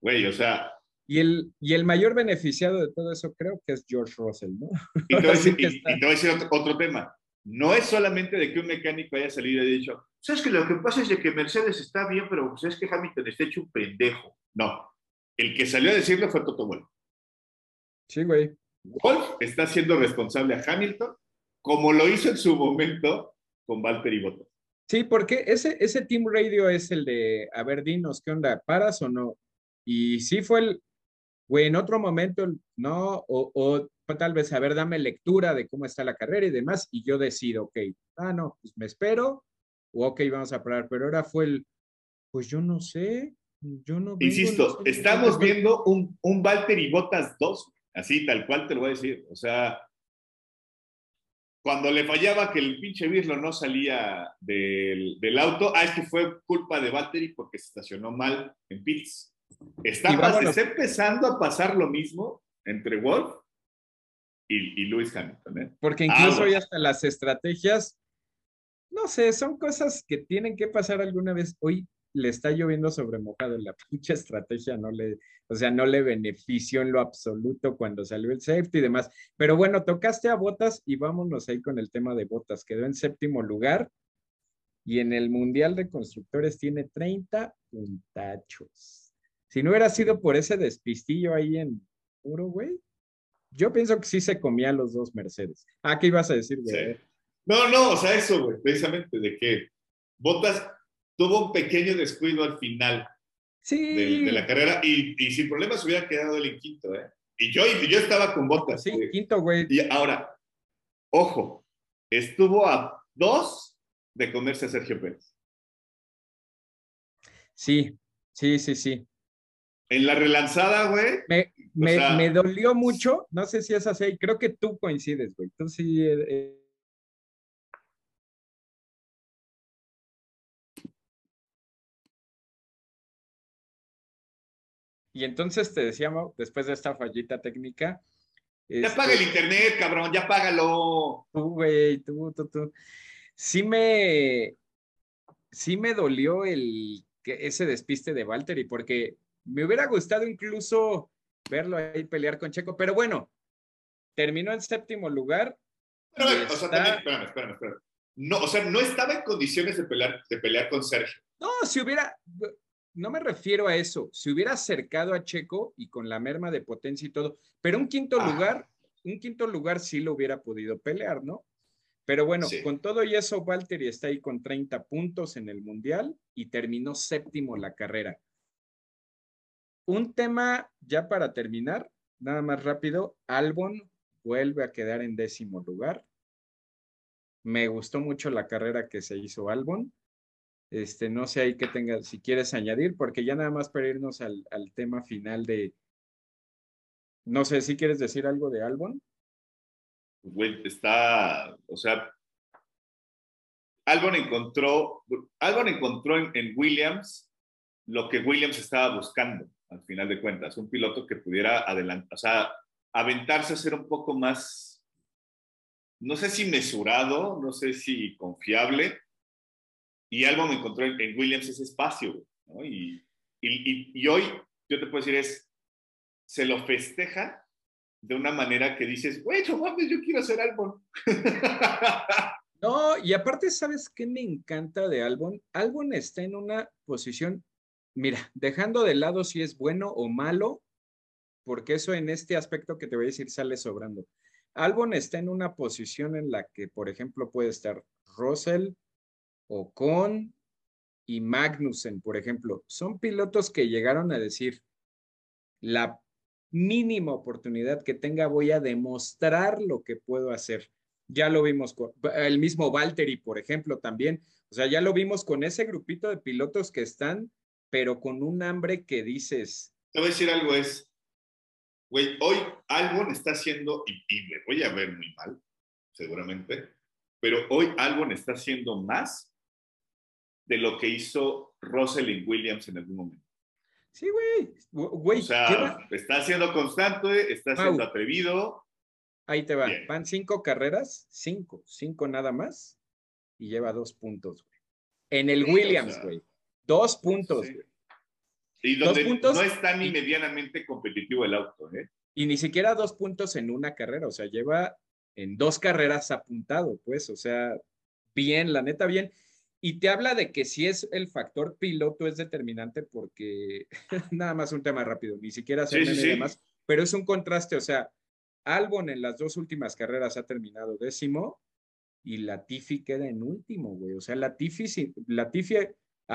Güey, o sea. Y el, y el mayor beneficiado de todo eso creo que es George Russell, ¿no? Y te voy a decir, otro, tema. No es solamente de que un mecánico haya salido y haya dicho, ¿sabes que lo que pasa es de que Mercedes está bien, pero pues es que Hamilton está hecho un pendejo? No. El que salió a decirlo fue Toto Wolff. Sí, güey. Wolf está siendo responsable a Hamilton como lo hizo en su momento con Valtteri Bottas. Sí, porque ese, ese Team Radio es el de, a ver, dinos, ¿qué onda? ¿Paras o no? Y sí fue el, güey, en otro momento, no, o, o tal vez, a ver, dame lectura de cómo está la carrera y demás, y yo decido, ok, ah, no, pues me espero, o ok, vamos a parar, pero ahora fue el, pues yo no sé, yo no. Insisto, estamos viendo un, un Valtteri Botas 2, así tal cual te lo voy a decir, o sea, cuando le fallaba que el pinche Birlo no salía del, del, auto, ah, es que fue culpa de Battery porque se estacionó mal en pits. Está, está, empezando a pasar lo mismo entre Wolf y, y Lewis Hamilton. ¿eh? Porque incluso hoy hasta las estrategias, no sé, son cosas que tienen que pasar alguna vez. Hoy le está lloviendo sobre mojado. La pinche estrategia no le, o sea, no le benefició en lo absoluto cuando salió el safety y demás. Pero bueno, tocaste a Botas y vámonos ahí con el tema de Botas. Quedó en séptimo lugar y en el Mundial de Constructores tiene 30 puntachos. Si no hubiera sido por ese despistillo ahí en Uruguay, yo pienso que sí se comía los dos Mercedes. Ah, ¿qué ibas a decir, güey? No, no, o sea, eso, güey, precisamente, de que Botas tuvo un pequeño descuido al final de, la carrera y, y, sin problemas hubiera quedado él en quinto, ¿eh? Y yo, yo estaba con botas. Sí, quinto, güey. Y ahora, ojo, estuvo a dos de comerse a Sergio Pérez. Sí, sí, sí, sí. En la relanzada, güey. Me, me, me, dolió mucho, no sé si es así, creo que tú coincides, güey. Tú sí. Eh, eh Y entonces te decíamos, después de esta fallita técnica. Ya este, paga el internet, cabrón, ya págalo. Tú, güey, tú, tú, tú. Sí me, sí me dolió el, que ese despiste de Valtteri, porque me hubiera gustado incluso verlo ahí pelear con Checo, pero bueno, terminó en séptimo lugar. Pero, o sea, también, espérame, espérame, espérame. No, o sea, no estaba en condiciones de pelear, de pelear con Sergio. No, si hubiera, no me refiero a eso. Si hubiera acercado a Checo y con la merma de potencia y todo, pero un quinto lugar, un quinto lugar sí lo hubiera podido pelear, ¿no? Pero bueno, con todo y eso, Valtteri está ahí con 30 puntos en el Mundial y terminó séptimo la carrera. Un tema ya para terminar, nada más rápido, Albon vuelve a quedar en décimo lugar. Me gustó mucho la carrera que se hizo Albon. Este, no sé ahí que tengas, si quieres añadir, porque ya nada más para irnos al, al tema final de, no sé si quieres decir algo de Albon. Está, o sea, Albon encontró, Albon encontró en, Williams lo que Williams estaba buscando, al final de cuentas, un piloto que pudiera adelantar, o aventarse a ser un poco más, no sé si mesurado, no sé si confiable, y Albon encontró en, Williams ese espacio, y, hoy, yo te puedo decir, es, se lo festeja de una manera que dices, güey, no mames, yo quiero ser Albon. No, y aparte, ¿sabes qué me encanta de Albon? Albon está en una posición, mira, dejando de lado si es bueno o malo, porque eso en este aspecto que te voy a decir sale sobrando. Albon está en una posición en la que, por ejemplo, puede estar Russell, Ocon y Magnussen, por ejemplo. Son pilotos que llegaron a decir, la mínima oportunidad que tenga voy a demostrar lo que puedo hacer. Ya lo vimos con el mismo Valtteri, por ejemplo, también. O sea, ya lo vimos con ese grupito de pilotos que están, pero con un hambre que dices. Te voy a decir algo, es, güey, hoy Albon está haciendo, y, y me voy a ver muy mal, seguramente, pero hoy Albon está haciendo más de lo que hizo Russell Williams en algún momento. Sí, güey. güey o sea, está siendo constante, está siendo atrevido. Ahí te va. Van cinco carreras, cinco, cinco nada más, y lleva dos puntos, güey. En el Williams, güey. Dos puntos. Y donde no está ni medianamente competitivo el auto, ¿eh? Y ni siquiera dos puntos en una carrera, o sea, lleva en dos carreras apuntado, pues, o sea, bien, la neta, bien. Y te habla de que si es el factor piloto es determinante porque nada más un tema rápido, ni siquiera se sí, más, pero es un contraste, o sea, Albon en las dos últimas carreras ha terminado décimo y Latifi queda en último, güey. O sea, Latifi, Latifi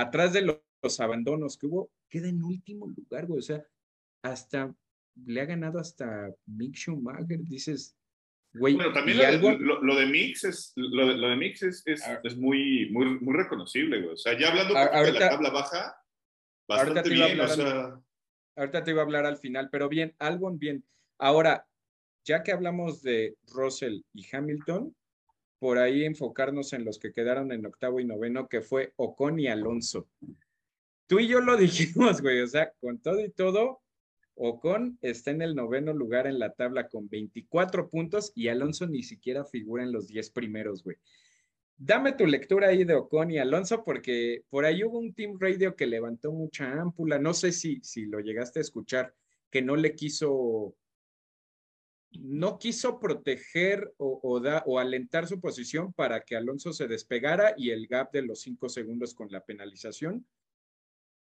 atrás de los, los abandonos que hubo, queda en último lugar, güey. O sea, hasta le ha ganado hasta Mick Schumacher, dices, bueno, también lo, de Mix es, lo de, Mix es, ah. es, muy, muy, muy reconocible, güey. O sea, ya hablando de la tabla baja, bastante bien, o sea... Ahorita te iba a hablar al final, pero bien, Albon bien. Ahora, ya que hablamos de Russell y Hamilton, por ahí enfocarnos en los que quedaron en octavo y noveno, que fue Ocon y Alonso. Tú y yo lo dijimos, güey, o sea, con todo y todo, Ocon está en el noveno lugar en la tabla con 24 puntos y Alonso ni siquiera figura en los 10 primeros, güey. Dame tu lectura ahí de Ocon y Alonso porque por ahí hubo un team radio que levantó mucha ámpula. No sé si, si lo llegaste a escuchar, que no le quiso, no quiso proteger o, o, o alentar su posición para que Alonso se despegara y el gap de los cinco segundos con la penalización.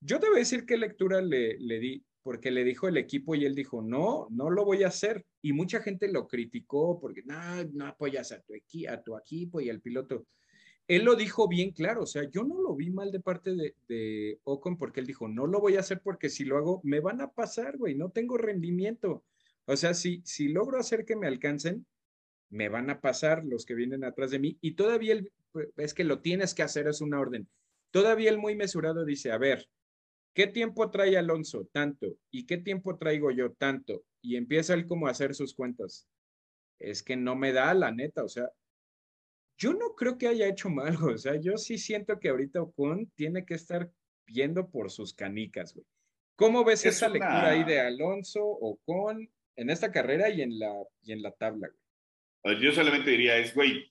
Yo te voy a decir qué lectura le, di porque le dijo el equipo y él dijo, no, no lo voy a hacer. Y mucha gente lo criticó porque no, no apoyas a tu, a tu equipo y al piloto. Él lo dijo bien claro, o sea, yo no lo vi mal de parte de, de Ocon porque él dijo, no lo voy a hacer porque si lo hago, me van a pasar, güey, no tengo rendimiento. O sea, si, si logro hacer que me alcancen, me van a pasar los que vienen atrás de mí. Y todavía él, es que lo tienes que hacer, es una orden. Todavía él muy mesurado dice, a ver, ¿Qué tiempo trae Alonso? Tanto. ¿Y qué tiempo traigo yo? Tanto. Y empieza él como a hacer sus cuentas. Es que no me da la neta, o sea, yo no creo que haya hecho mal, o sea, yo sí siento que ahorita Ocon tiene que estar viendo por sus canicas, güey. ¿Cómo ves esa lectura ahí de Alonso, Ocon, en esta carrera y en la, y en la tabla, güey? Yo solamente diría, es, güey,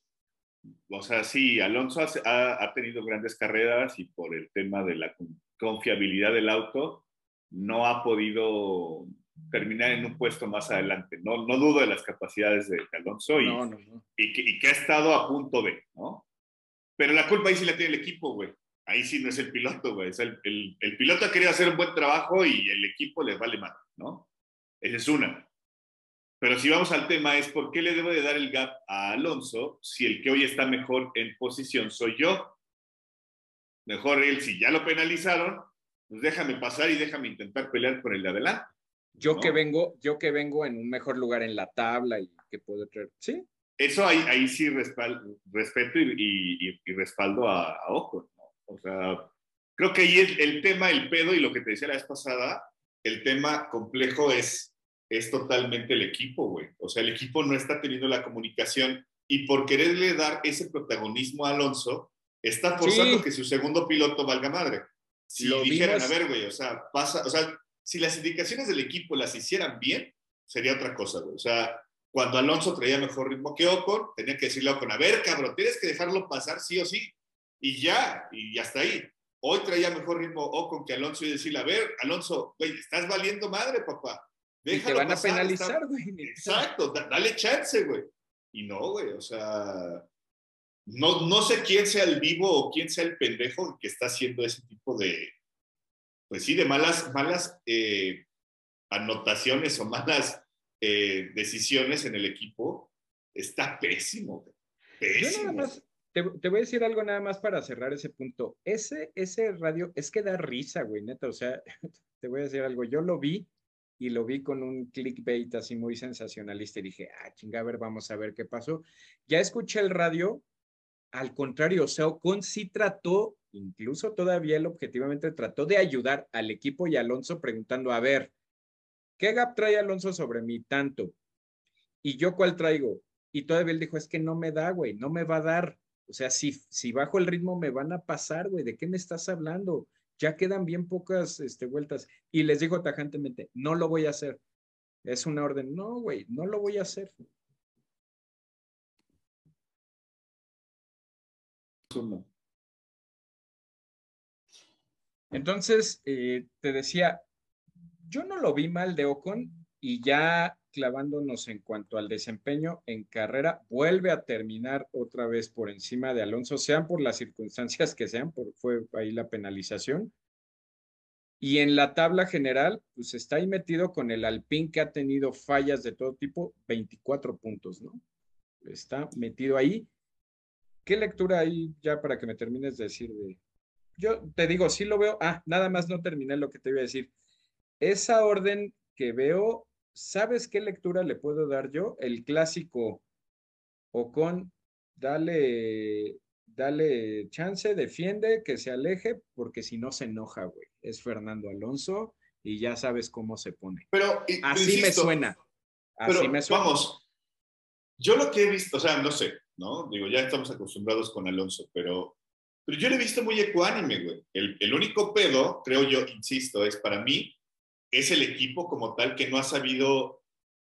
o sea, sí, Alonso ha, ha, tenido grandes carreras y por el tema de la confiabilidad del auto, no ha podido terminar en un puesto más adelante. No, no dudo de las capacidades de, Alonso y, y, que, ha estado a punto de, ¿no? Pero la culpa ahí sí la tiene el equipo, güey. Ahí sí no es el piloto, güey. el, el, el, piloto ha querido hacer un buen trabajo y el equipo les vale más, ¿no? Esa es una. Pero si vamos al tema es, ¿por qué le debo de dar el gap a Alonso si el que hoy está mejor en posición soy yo? Mejor él, si ya lo penalizaron, pues déjame pasar y déjame intentar pelear por el de adelante. Yo que vengo, yo que vengo en un mejor lugar en la tabla y que puedo traer, sí. Eso ahí, ahí sí respeto y, respaldo a, Ojo, O sea, creo que ahí es el tema, el pedo y lo que te decía la vez pasada, el tema complejo es, es totalmente el equipo, güey. O sea, el equipo no está teniendo la comunicación y por quererle dar ese protagonismo a Alonso, está forzando que su segundo piloto valga madre. Si lo dijeran, a ver, güey, o sea, pasa, o sea, si las indicaciones del equipo las hicieran bien, sería otra cosa, güey. O sea, cuando Alonso traía mejor ritmo que Ocon, tenía que decirle a Ocon, a ver, cabrón, tienes que dejarlo pasar sí o sí. Y ya, y hasta ahí. Hoy traía mejor ritmo Ocon que Alonso y decirle, a ver, Alonso, güey, estás valiendo madre, papá. Déjalo y te van a penalizar, güey. Exacto, dale chance, güey. Y no, güey, o sea, no, no sé quién sea el vivo o quién sea el pendejo que está haciendo ese tipo de, pues sí, de malas, malas eh, anotaciones o malas eh, decisiones en el equipo, está pésimo. pésimo. te, voy a decir algo nada más para cerrar ese punto. Ese, ese radio es que da risa, güey, neta. O sea, te voy a decir algo. Yo lo vi y lo vi con un clickbait así muy sensacionalista y dije, ah, chinga, a ver, vamos a ver qué pasó. Ya escuché el radio, al contrario, o sea, Ocon sí trató incluso todavía él objetivamente trató de ayudar al equipo y Alonso preguntando, a ver, ¿qué gap trae Alonso sobre mí tanto? ¿Y yo cuál traigo? Y todavía él dijo, es que no me da, güey, no me va a dar. O sea, si, si bajo el ritmo me van a pasar, güey, ¿de qué me estás hablando? Ya quedan bien pocas este, vueltas. Y les dijo tajantemente, no lo voy a hacer. Es una orden. No, güey, no lo voy a hacer. Entonces, eh, te decía, yo no lo vi mal de Ocon y ya clavándonos en cuanto al desempeño en carrera, vuelve a terminar otra vez por encima de Alonso, sean por las circunstancias que sean, por, fue ahí la penalización. Y en la tabla general, pues está ahí metido con el Alpine que ha tenido fallas de todo tipo, 24 puntos, ¿no? Está metido ahí. ¿Qué lectura hay ya para que me termines de decir de, yo te digo, sí lo veo. Ah, nada más no terminé lo que te iba a decir. Esa orden que veo, ¿sabes qué lectura le puedo dar yo? El clásico o con dale, dale chance, defiende, que se aleje, porque si no se enoja, güey. Es Fernando Alonso y ya sabes cómo se pone. Pero así me suena. Así me suena. Vamos, yo lo que he visto, o sea, no sé, ¿no? Digo, ya estamos acostumbrados con Alonso, pero pero yo lo he visto muy ecuánime, güey. El, el, único pedo, creo yo, insisto, es para mí, es el equipo como tal que no ha sabido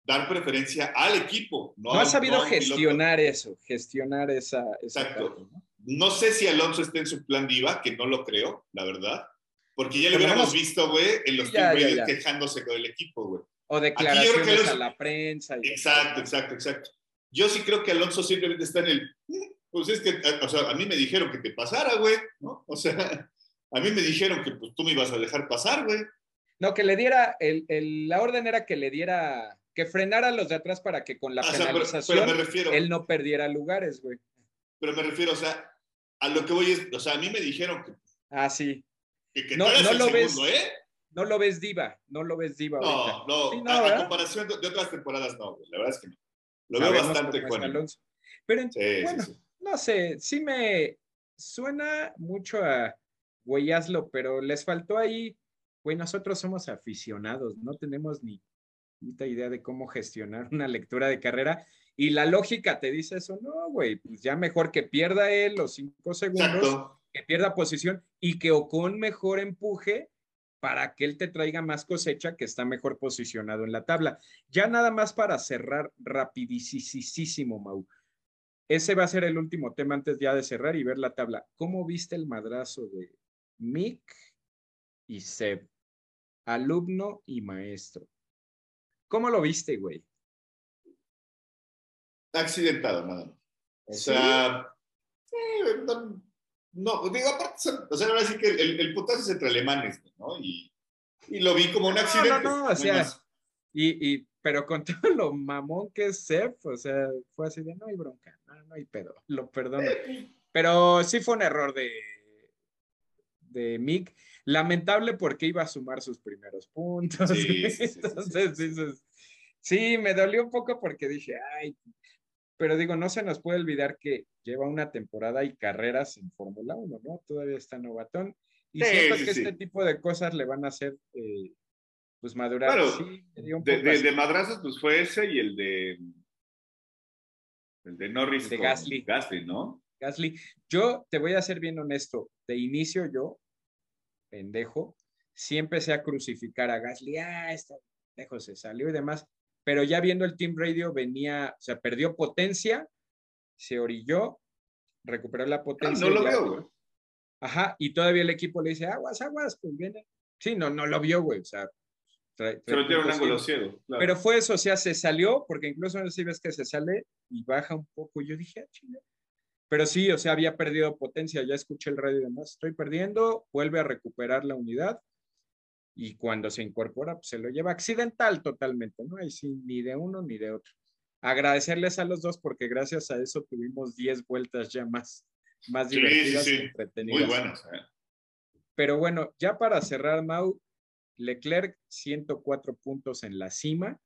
dar preferencia al equipo. No, ha sabido gestionar eso, gestionar esa... Exacto. ¿no? sé si Alonso está en su plan diva, que no lo creo, la verdad. Porque ya lo hubiéramos visto, güey, en los ya, quejándose con el equipo, güey. O declaraciones a la prensa. exacto, exacto, exacto. Yo sí creo que Alonso simplemente está en el pues es que, o sea, a mí me dijeron que te pasara, güey, ¿no? O sea, a mí me dijeron que pues, tú me ibas a dejar pasar, güey. No, que le diera, el, el, la orden era que le diera, que frenara a los de atrás para que con la penalización él no perdiera lugares, güey. Pero me refiero, o sea, a lo que voy es, o sea, a mí me dijeron que... Ah, sí. Que, no, no, lo ves, ¿eh? No lo ves diva, no lo ves diva. No, no, a, comparación de, otras temporadas no, güey, la verdad es que no. Lo veo bastante bueno. Pero, bueno, no sé, sí me suena mucho a güey, pero les faltó ahí, güey, nosotros somos aficionados, no tenemos ni puta idea de cómo gestionar una lectura de carrera y la lógica te dice eso, no, güey, pues ya mejor que pierda él los cinco segundos, que pierda posición y que Ocon mejor empuje para que él te traiga más cosecha que está mejor posicionado en la tabla. Ya nada más para cerrar rapidísimo, Mau. Ese va a ser el último tema antes ya de cerrar y ver la tabla. ¿Cómo viste el madrazo de Mick y Seb? Alumno y maestro. ¿Cómo lo viste, güey? Accidentado, nada más. O sea, no, digo, aparte, o sea, ahora sí que el, el putazo es entre alemanes, ¿no? Y, y, lo vi como un accidente. No, no, no, o sea, y, y pero con todo lo mamón que es Sef, o sea, fue así de no hay bronca, no, no hay pedo, lo perdono. Pero sí fue un error de, de Mick. Lamentable porque iba a sumar sus primeros puntos. Sí, sí, sí, Entonces, dices, sí, me dolió un poco porque dije, ay, pero digo, no se nos puede olvidar que lleva una temporada y carreras en Fórmula 1, ¿no? Todavía está novatón. Y siento que este tipo de cosas le van a hacer, eh, pues, madurar. Claro, un De, de, de madrazos, pues fue ese y el de. El de Norris. El de Gasly. Gasly, ¿no? Gasly. Yo te voy a ser bien honesto. De inicio yo, pendejo, sí empecé a crucificar a Gasly. Ah, este pendejo se salió y demás. Pero ya viendo el Team Radio venía, o sea, perdió potencia, se orilló, recuperó la No, potencia. no lo ya- veo, güey. Ajá, y todavía el equipo le dice, aguas, aguas, pues viene. Sí, no, no lo vio, güey. O sea, trae- Se metió un ángulo ciego. claro. Pero fue eso, o sea, se salió, porque incluso no sé si ves que se sale y baja un poco. Yo dije, ah, chinga. Pero sí, o sea, había perdido potencia, ya escuché el radio y demás. Estoy perdiendo, vuelve a recuperar la unidad y cuando se incorpora, pues se lo lleva accidental totalmente, ¿no? Ahí sí, ni de uno ni de otro. Agradecerles a los dos porque gracias a eso tuvimos 10 vueltas ya más, más Sí, sí, divertidas sí. y entretenidas. Muy buenos. ¿eh? Pero bueno, ya para cerrar, Mau, Leclerc 104 puntos en la cima.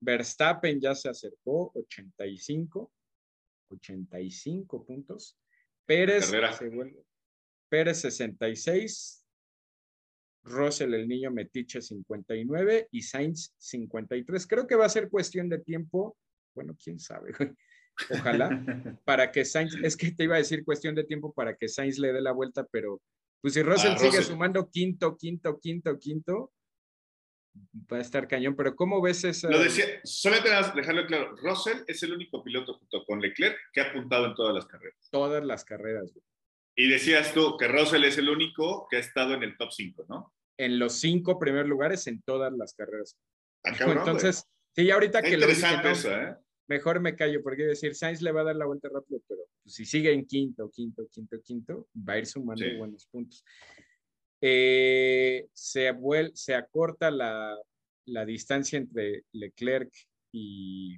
Verstappen ya se acercó, 85. 85 puntos. Pérez, se vuelve- Pérez 66. Russell, el niño metiche, 59. Y Sainz, 53. Creo que va a ser cuestión de tiempo. Bueno, quién sabe. Ojalá para que Sainz, es que te iba a decir cuestión de tiempo para que Sainz le dé la vuelta, pero pues si Russell Ah, sigue Russell. sumando quinto, quinto, quinto, quinto, va a estar cañón. Pero ¿cómo ves esa? Lo decía, más dejarlo claro. Russell es el único piloto junto con Leclerc que ha apuntado en todas las carreras. Todas las carreras, güey. Y decías tú que Russell es el único que ha estado en el top 5, ¿no? En los cinco primeros lugares en todas las carreras. Ah, Entonces, sí, ahorita güey. que Está lo dije, eso, ¿eh? mejor me callo, porque decir, Sainz le va a dar la vuelta rápido, pero pues, si sigue en quinto, quinto, quinto, quinto, va a ir sumando Sí. buenos puntos. Eh, se, vuel- se acorta la, la distancia entre Leclerc y,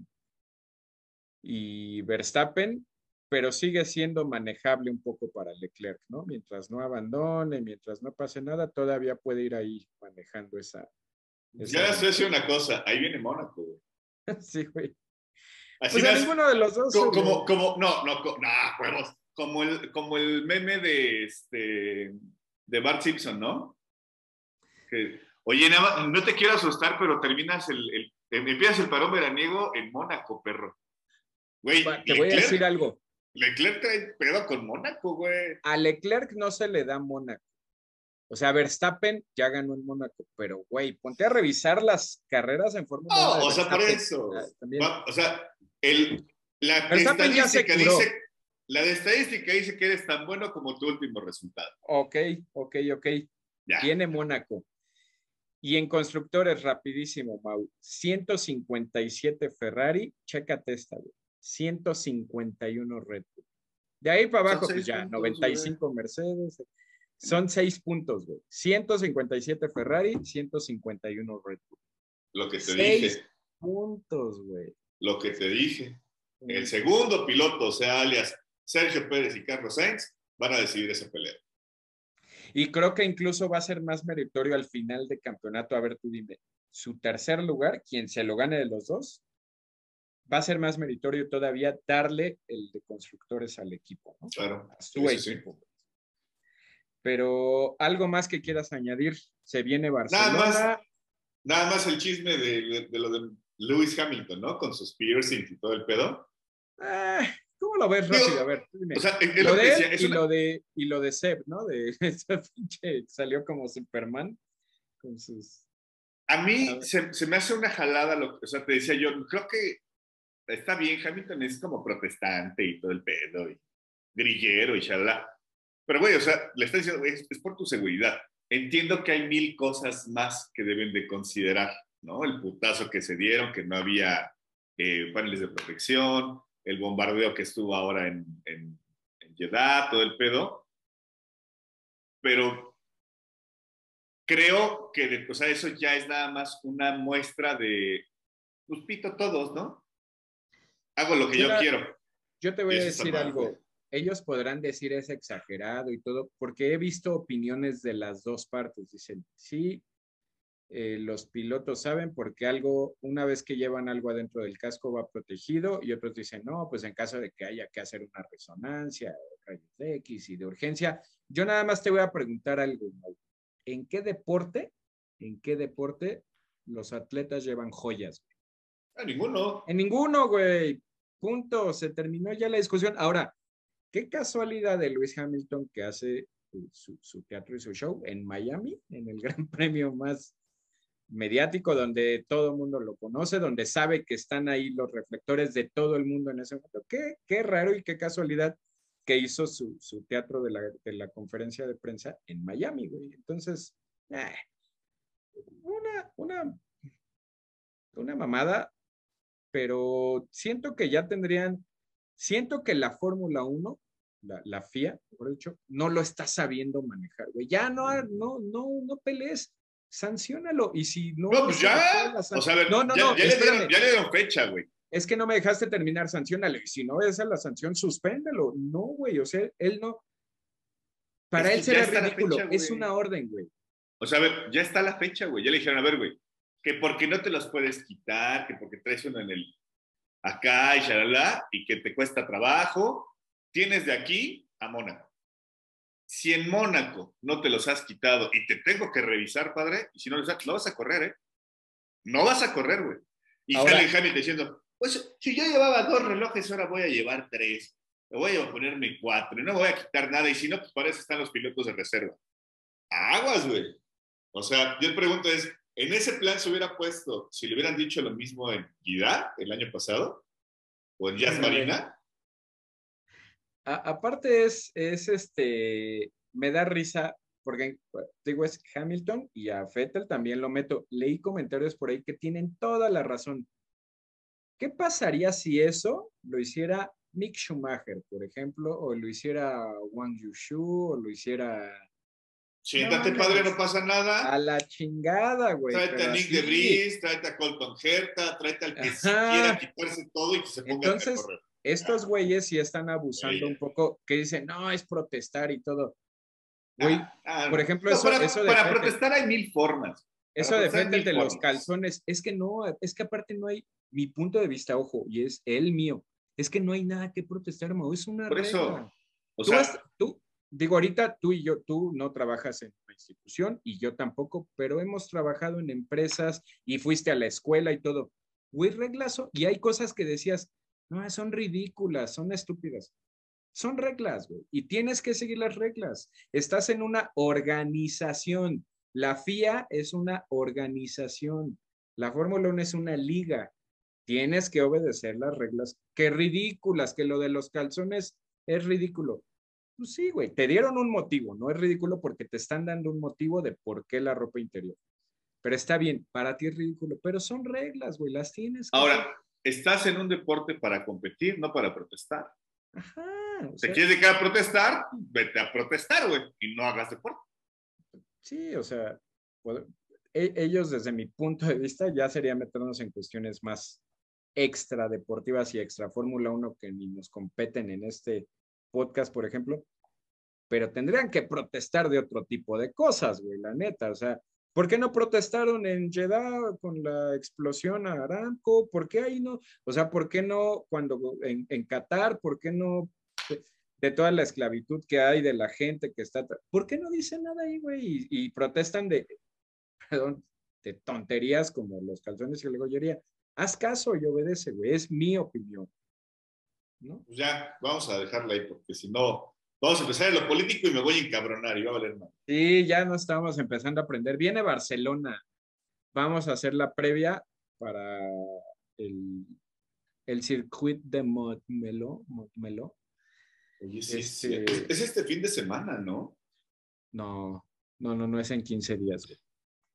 y Verstappen, pero sigue siendo manejable un poco para Leclerc, ¿no? Mientras no abandone, mientras no pase nada, todavía puede ir ahí manejando esa. esa Ya estoy haciendo una cosa. Ahí viene Mónaco, güey. Sí, güey. Así Pues a nas- ninguno de los dos. como, como, como- no, no, no, huevos. Como el, como el meme de, este, de Bart Simpson, ¿no? Que, Oye, nada no te quiero asustar, pero terminas el, el- em- empiezas el parón veraniego en Mónaco, perro. Güey, Te voy a decir algo. Leclerc trae pedo con Mónaco, güey. A Leclerc no se le da Mónaco. O sea, Verstappen ya ganó en Mónaco, pero güey, ponte a revisar las carreras en Fórmula No, 1 de o sea, por eso. Ah, también. O sea, el, la Verstappen ya se curó. dice, la de estadística dice que eres tan bueno como tu último resultado. Ok, ok, ok. Ya. Tiene Mónaco. Y en constructores, rapidísimo, Mau. 157 Ferrari, chécate esta, güey. 151 Red Bull. De ahí para abajo, pues ya, puntos, 95 Mercedes. Son seis puntos, güey. 157 Ferrari, 151 Red Bull. Lo que te Seis dije, puntos, güey. lo que te dije. El segundo piloto, o sea, alias Sergio Pérez y Carlos Sainz, van a decidir esa pelea. Y creo que incluso va a ser más meritorio al final de campeonato. A ver, tú dime, su tercer lugar, quien se lo gane de los dos, va a ser más meritorio todavía darle el de constructores al equipo, ¿no? Claro. A su Sí, sí, sí. equipo. Pero algo más que quieras añadir, se viene Barcelona. más. Nada más el chisme de, de- de lo de Lewis Hamilton, ¿no? Con sus piercings y todo el pedo. Ah, ¿Cómo lo ves Digo, rápido? A ver, dime. O sea, es, lo lo de decía. es y, una- lo de, y lo de Seb, ¿no? De ese pinche salió como Superman con sus. A A mí ver. se, se me hace una jalada, lo, o sea, te decía yo, creo que está bien, Hamilton es como protestante y todo el pedo, y grillero y shalala. Pero, güey, o sea, le está diciendo, güey, es, es por tu seguridad. Entiendo que hay mil cosas más que deben de considerar, ¿no? El putazo que se dieron, que no había eh, paneles de protección, el bombardeo que estuvo ahora en, en, en Jeddah, todo el pedo. Pero creo que de- o sea, eso ya es nada más una muestra de pues pito todos, ¿no? Hago lo que yo quiero. Yo te voy a decir algo. Ellos podrán decir es exagerado y todo, porque he visto opiniones de las dos partes. Dicen, sí, eh, los pilotos saben porque algo, una vez que llevan algo adentro del casco va protegido y otros dicen, no, pues en caso de que haya que hacer una resonancia, rayos X y de urgencia. Yo nada más te voy a preguntar algo. ¿En qué deporte, en qué deporte los atletas llevan joyas? En ninguno. En ninguno, güey. Punto. Se terminó ya la discusión. Ahora, qué casualidad de Luis Hamilton que hace su, su, teatro y su show en Miami, en el Gran Premio más mediático, donde todo el mundo lo conoce, donde sabe que están ahí los reflectores de todo el mundo en ese momento. Qué, qué raro y qué casualidad que hizo su, su teatro de la, de la, conferencia de prensa en Miami, güey. Entonces, eh, una, una, una mamada, pero siento que ya tendrían, siento que la Fórmula 1, la, la, FIA, por dicho, no lo está sabiendo manejar, güey. Ya no, no, no, no pelees, sancionalo. Y si no. No, pues ya. O sea, a ver, no, no, ya, no, ya, le dieron, ya, le dieron, fecha, güey. Es que no me dejaste terminar, sancionalo. Y si no es la sanción, suspéndelo. No, güey. O sea, él no. Para él será ridículo. Fecha, es una orden, güey. O sea, a ver, ya está la fecha, güey. Ya le dijeron, a ver, güey, que porque no te los puedes quitar, que porque traes uno en el acá y shalala, y que te cuesta trabajo, tienes de aquí a Mónaco. Si en Mónaco no te los has quitado y te tengo que revisar, padre, y si no los has, no vas a correr, ¿eh? No vas a correr, güey. Y ahora, sale Hamilton diciendo, pues si yo llevaba dos relojes, ahora voy a llevar tres. Me voy a ponerme cuatro y no me voy a quitar nada. Y si no, pues para eso están los pilotos de reserva. Aguas, güey. O sea, yo pregunto es, ¿en ese plan se hubiera puesto, si le hubieran dicho lo mismo en Guida el año pasado? ¿O en Jazz Marina? A, aparte es, es este, me da risa porque digo es Hamilton y a Fettel también lo meto. Leí comentarios por ahí que tienen toda la razón. ¿Qué pasaría si eso lo hiciera Mick Schumacher, por ejemplo, o lo hiciera Wang Yushu, o lo hiciera... Siéntate, no, padre, no pasa nada. A la chingada, güey. Tráete a Nick de Vries, tráete a Colton Herta, tráete al que quiera quitarse todo y que se ponga Entonces, a correr estos güeyes sí están abusando un poco, que dicen, no, es protestar y todo. Güey, ah, ah, por ejemplo, no, eso, para, eso para protestar hay mil formas. Eso depende de los calzones. Es que no, es que aparte no hay, mi punto de vista, ojo, y es el mío, es que no hay nada que protestar, Mau, es una Por eso, o tú, sea, has, tú, digo, ahorita tú y yo, tú no trabajas en una institución y yo tampoco, pero hemos trabajado en empresas y fuiste a la escuela y todo. Güey, reglazo, y hay cosas que decías, no, son ridículas, son estúpidas. Son reglas, güey. Y tienes que seguir las reglas. Estás en una organización. La FIA es una organización. La Fórmula 1 es una liga. Tienes que obedecer las reglas. Qué ridículas, que lo de los calzones es ridículo. Pues sí, güey, te dieron un motivo, no es ridículo porque te están dando un motivo de por qué la ropa interior. Pero está bien, para ti es ridículo, pero son reglas, güey, las tienes. Que Ahora, estás en un deporte para competir, no para protestar. Ajá. O sea, ¿Te quieres dedicar a protestar? Vete a protestar, güey, y no hagas deporte. Sí, o sea, pues, e ellos desde mi punto de vista ya sería meternos en cuestiones más extra deportivas y extra Fórmula 1 que ni nos competen en este podcast, por ejemplo, pero tendrían que protestar de otro tipo de cosas, güey, la neta, o sea, ¿Por qué no protestaron en Jeddah con la explosión a Aramco? ¿Por qué ahí no? O sea, ¿por qué no cuando en, Qatar? ¿Por qué no de, toda la esclavitud que hay de la gente que está? ¿Por qué no dicen nada ahí, güey? Y, protestan de tonterías como los calzones y la gollería. Haz caso y obedece, güey. Es mi opinión. ¿No? Pues ya, vamos a dejarla ahí porque si no, Vamos a empezar en lo político y me voy a encabronar y va a valer mal. Sí, ya no estamos empezando a aprender. Viene Barcelona. Vamos a hacer la previa para el, el circuit de Montmeló. Montmeló. Oye, sí, este, sí. Es, este fin de semana, ¿no? No, no, no, no es en 15 días.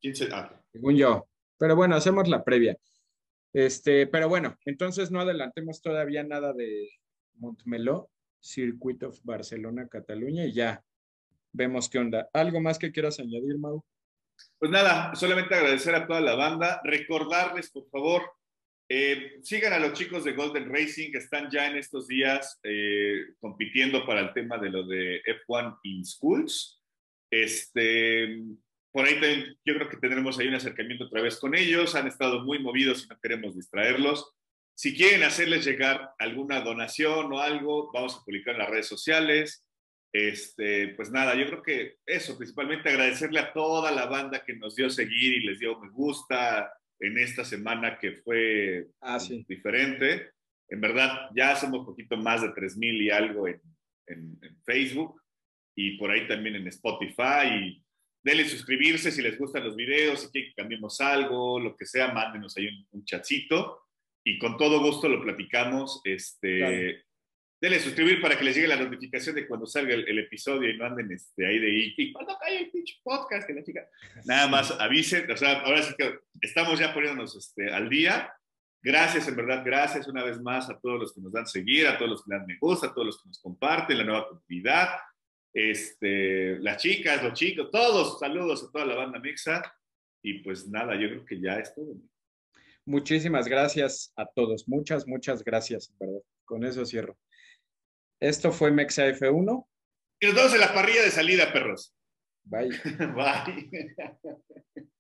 15, ah. Según yo. Pero bueno, hacemos la previa. Este, pero bueno, entonces no adelantemos todavía nada de Montmeló. Circuit of Barcelona, Cataluña y ya vemos qué onda. ¿Algo más que quieras añadir, Mau? Pues nada, solamente agradecer a toda la banda, recordarles, por favor, Eh, sigan a los chicos de Golden Racing que están ya en estos días eh, compitiendo para el tema de lo de F1 in Schools. Este, por ahí yo creo que tendremos ahí un acercamiento otra vez con ellos. Han estado muy movidos y no queremos distraerlos. Si quieren hacerles llegar alguna donación o algo, vamos a publicar en las redes sociales. Este, pues nada, yo creo que eso, principalmente agradecerle a toda la banda que nos dio seguir y les dio me gusta en esta semana que fue ah, sí. diferente. En verdad, ya un poquito más de 3.000 y algo en, en, Facebook y por ahí también en Spotify. Y denle suscribirse si les gustan los videos, si quieren que cambiemos algo, lo que sea, mándenos ahí un, un chatcito y con todo gusto lo platicamos. Este, Denle suscribir para que les llegue la notificación de cuando salga el, episodio y no anden este, ahí de y cuando cae el pinche podcast que la chica. Nada más avisen, o sea, ahora sí que estamos ya poniéndonos este, al día. Gracias, en verdad, gracias una vez más a todos los que nos dan seguir, a todos los que dan me gusta, a todos los que nos comparten, la nueva comunidad, este, las chicas, los chicos, todos, saludos a toda la banda Mixa. Y pues nada, yo creo que ya es todo. Muchísimas gracias a todos, muchas, muchas gracias, verdad. Con eso cierro. Esto fue Mexa F1. Y nos vemos en la parrilla de salida, perros. Bye. Bye.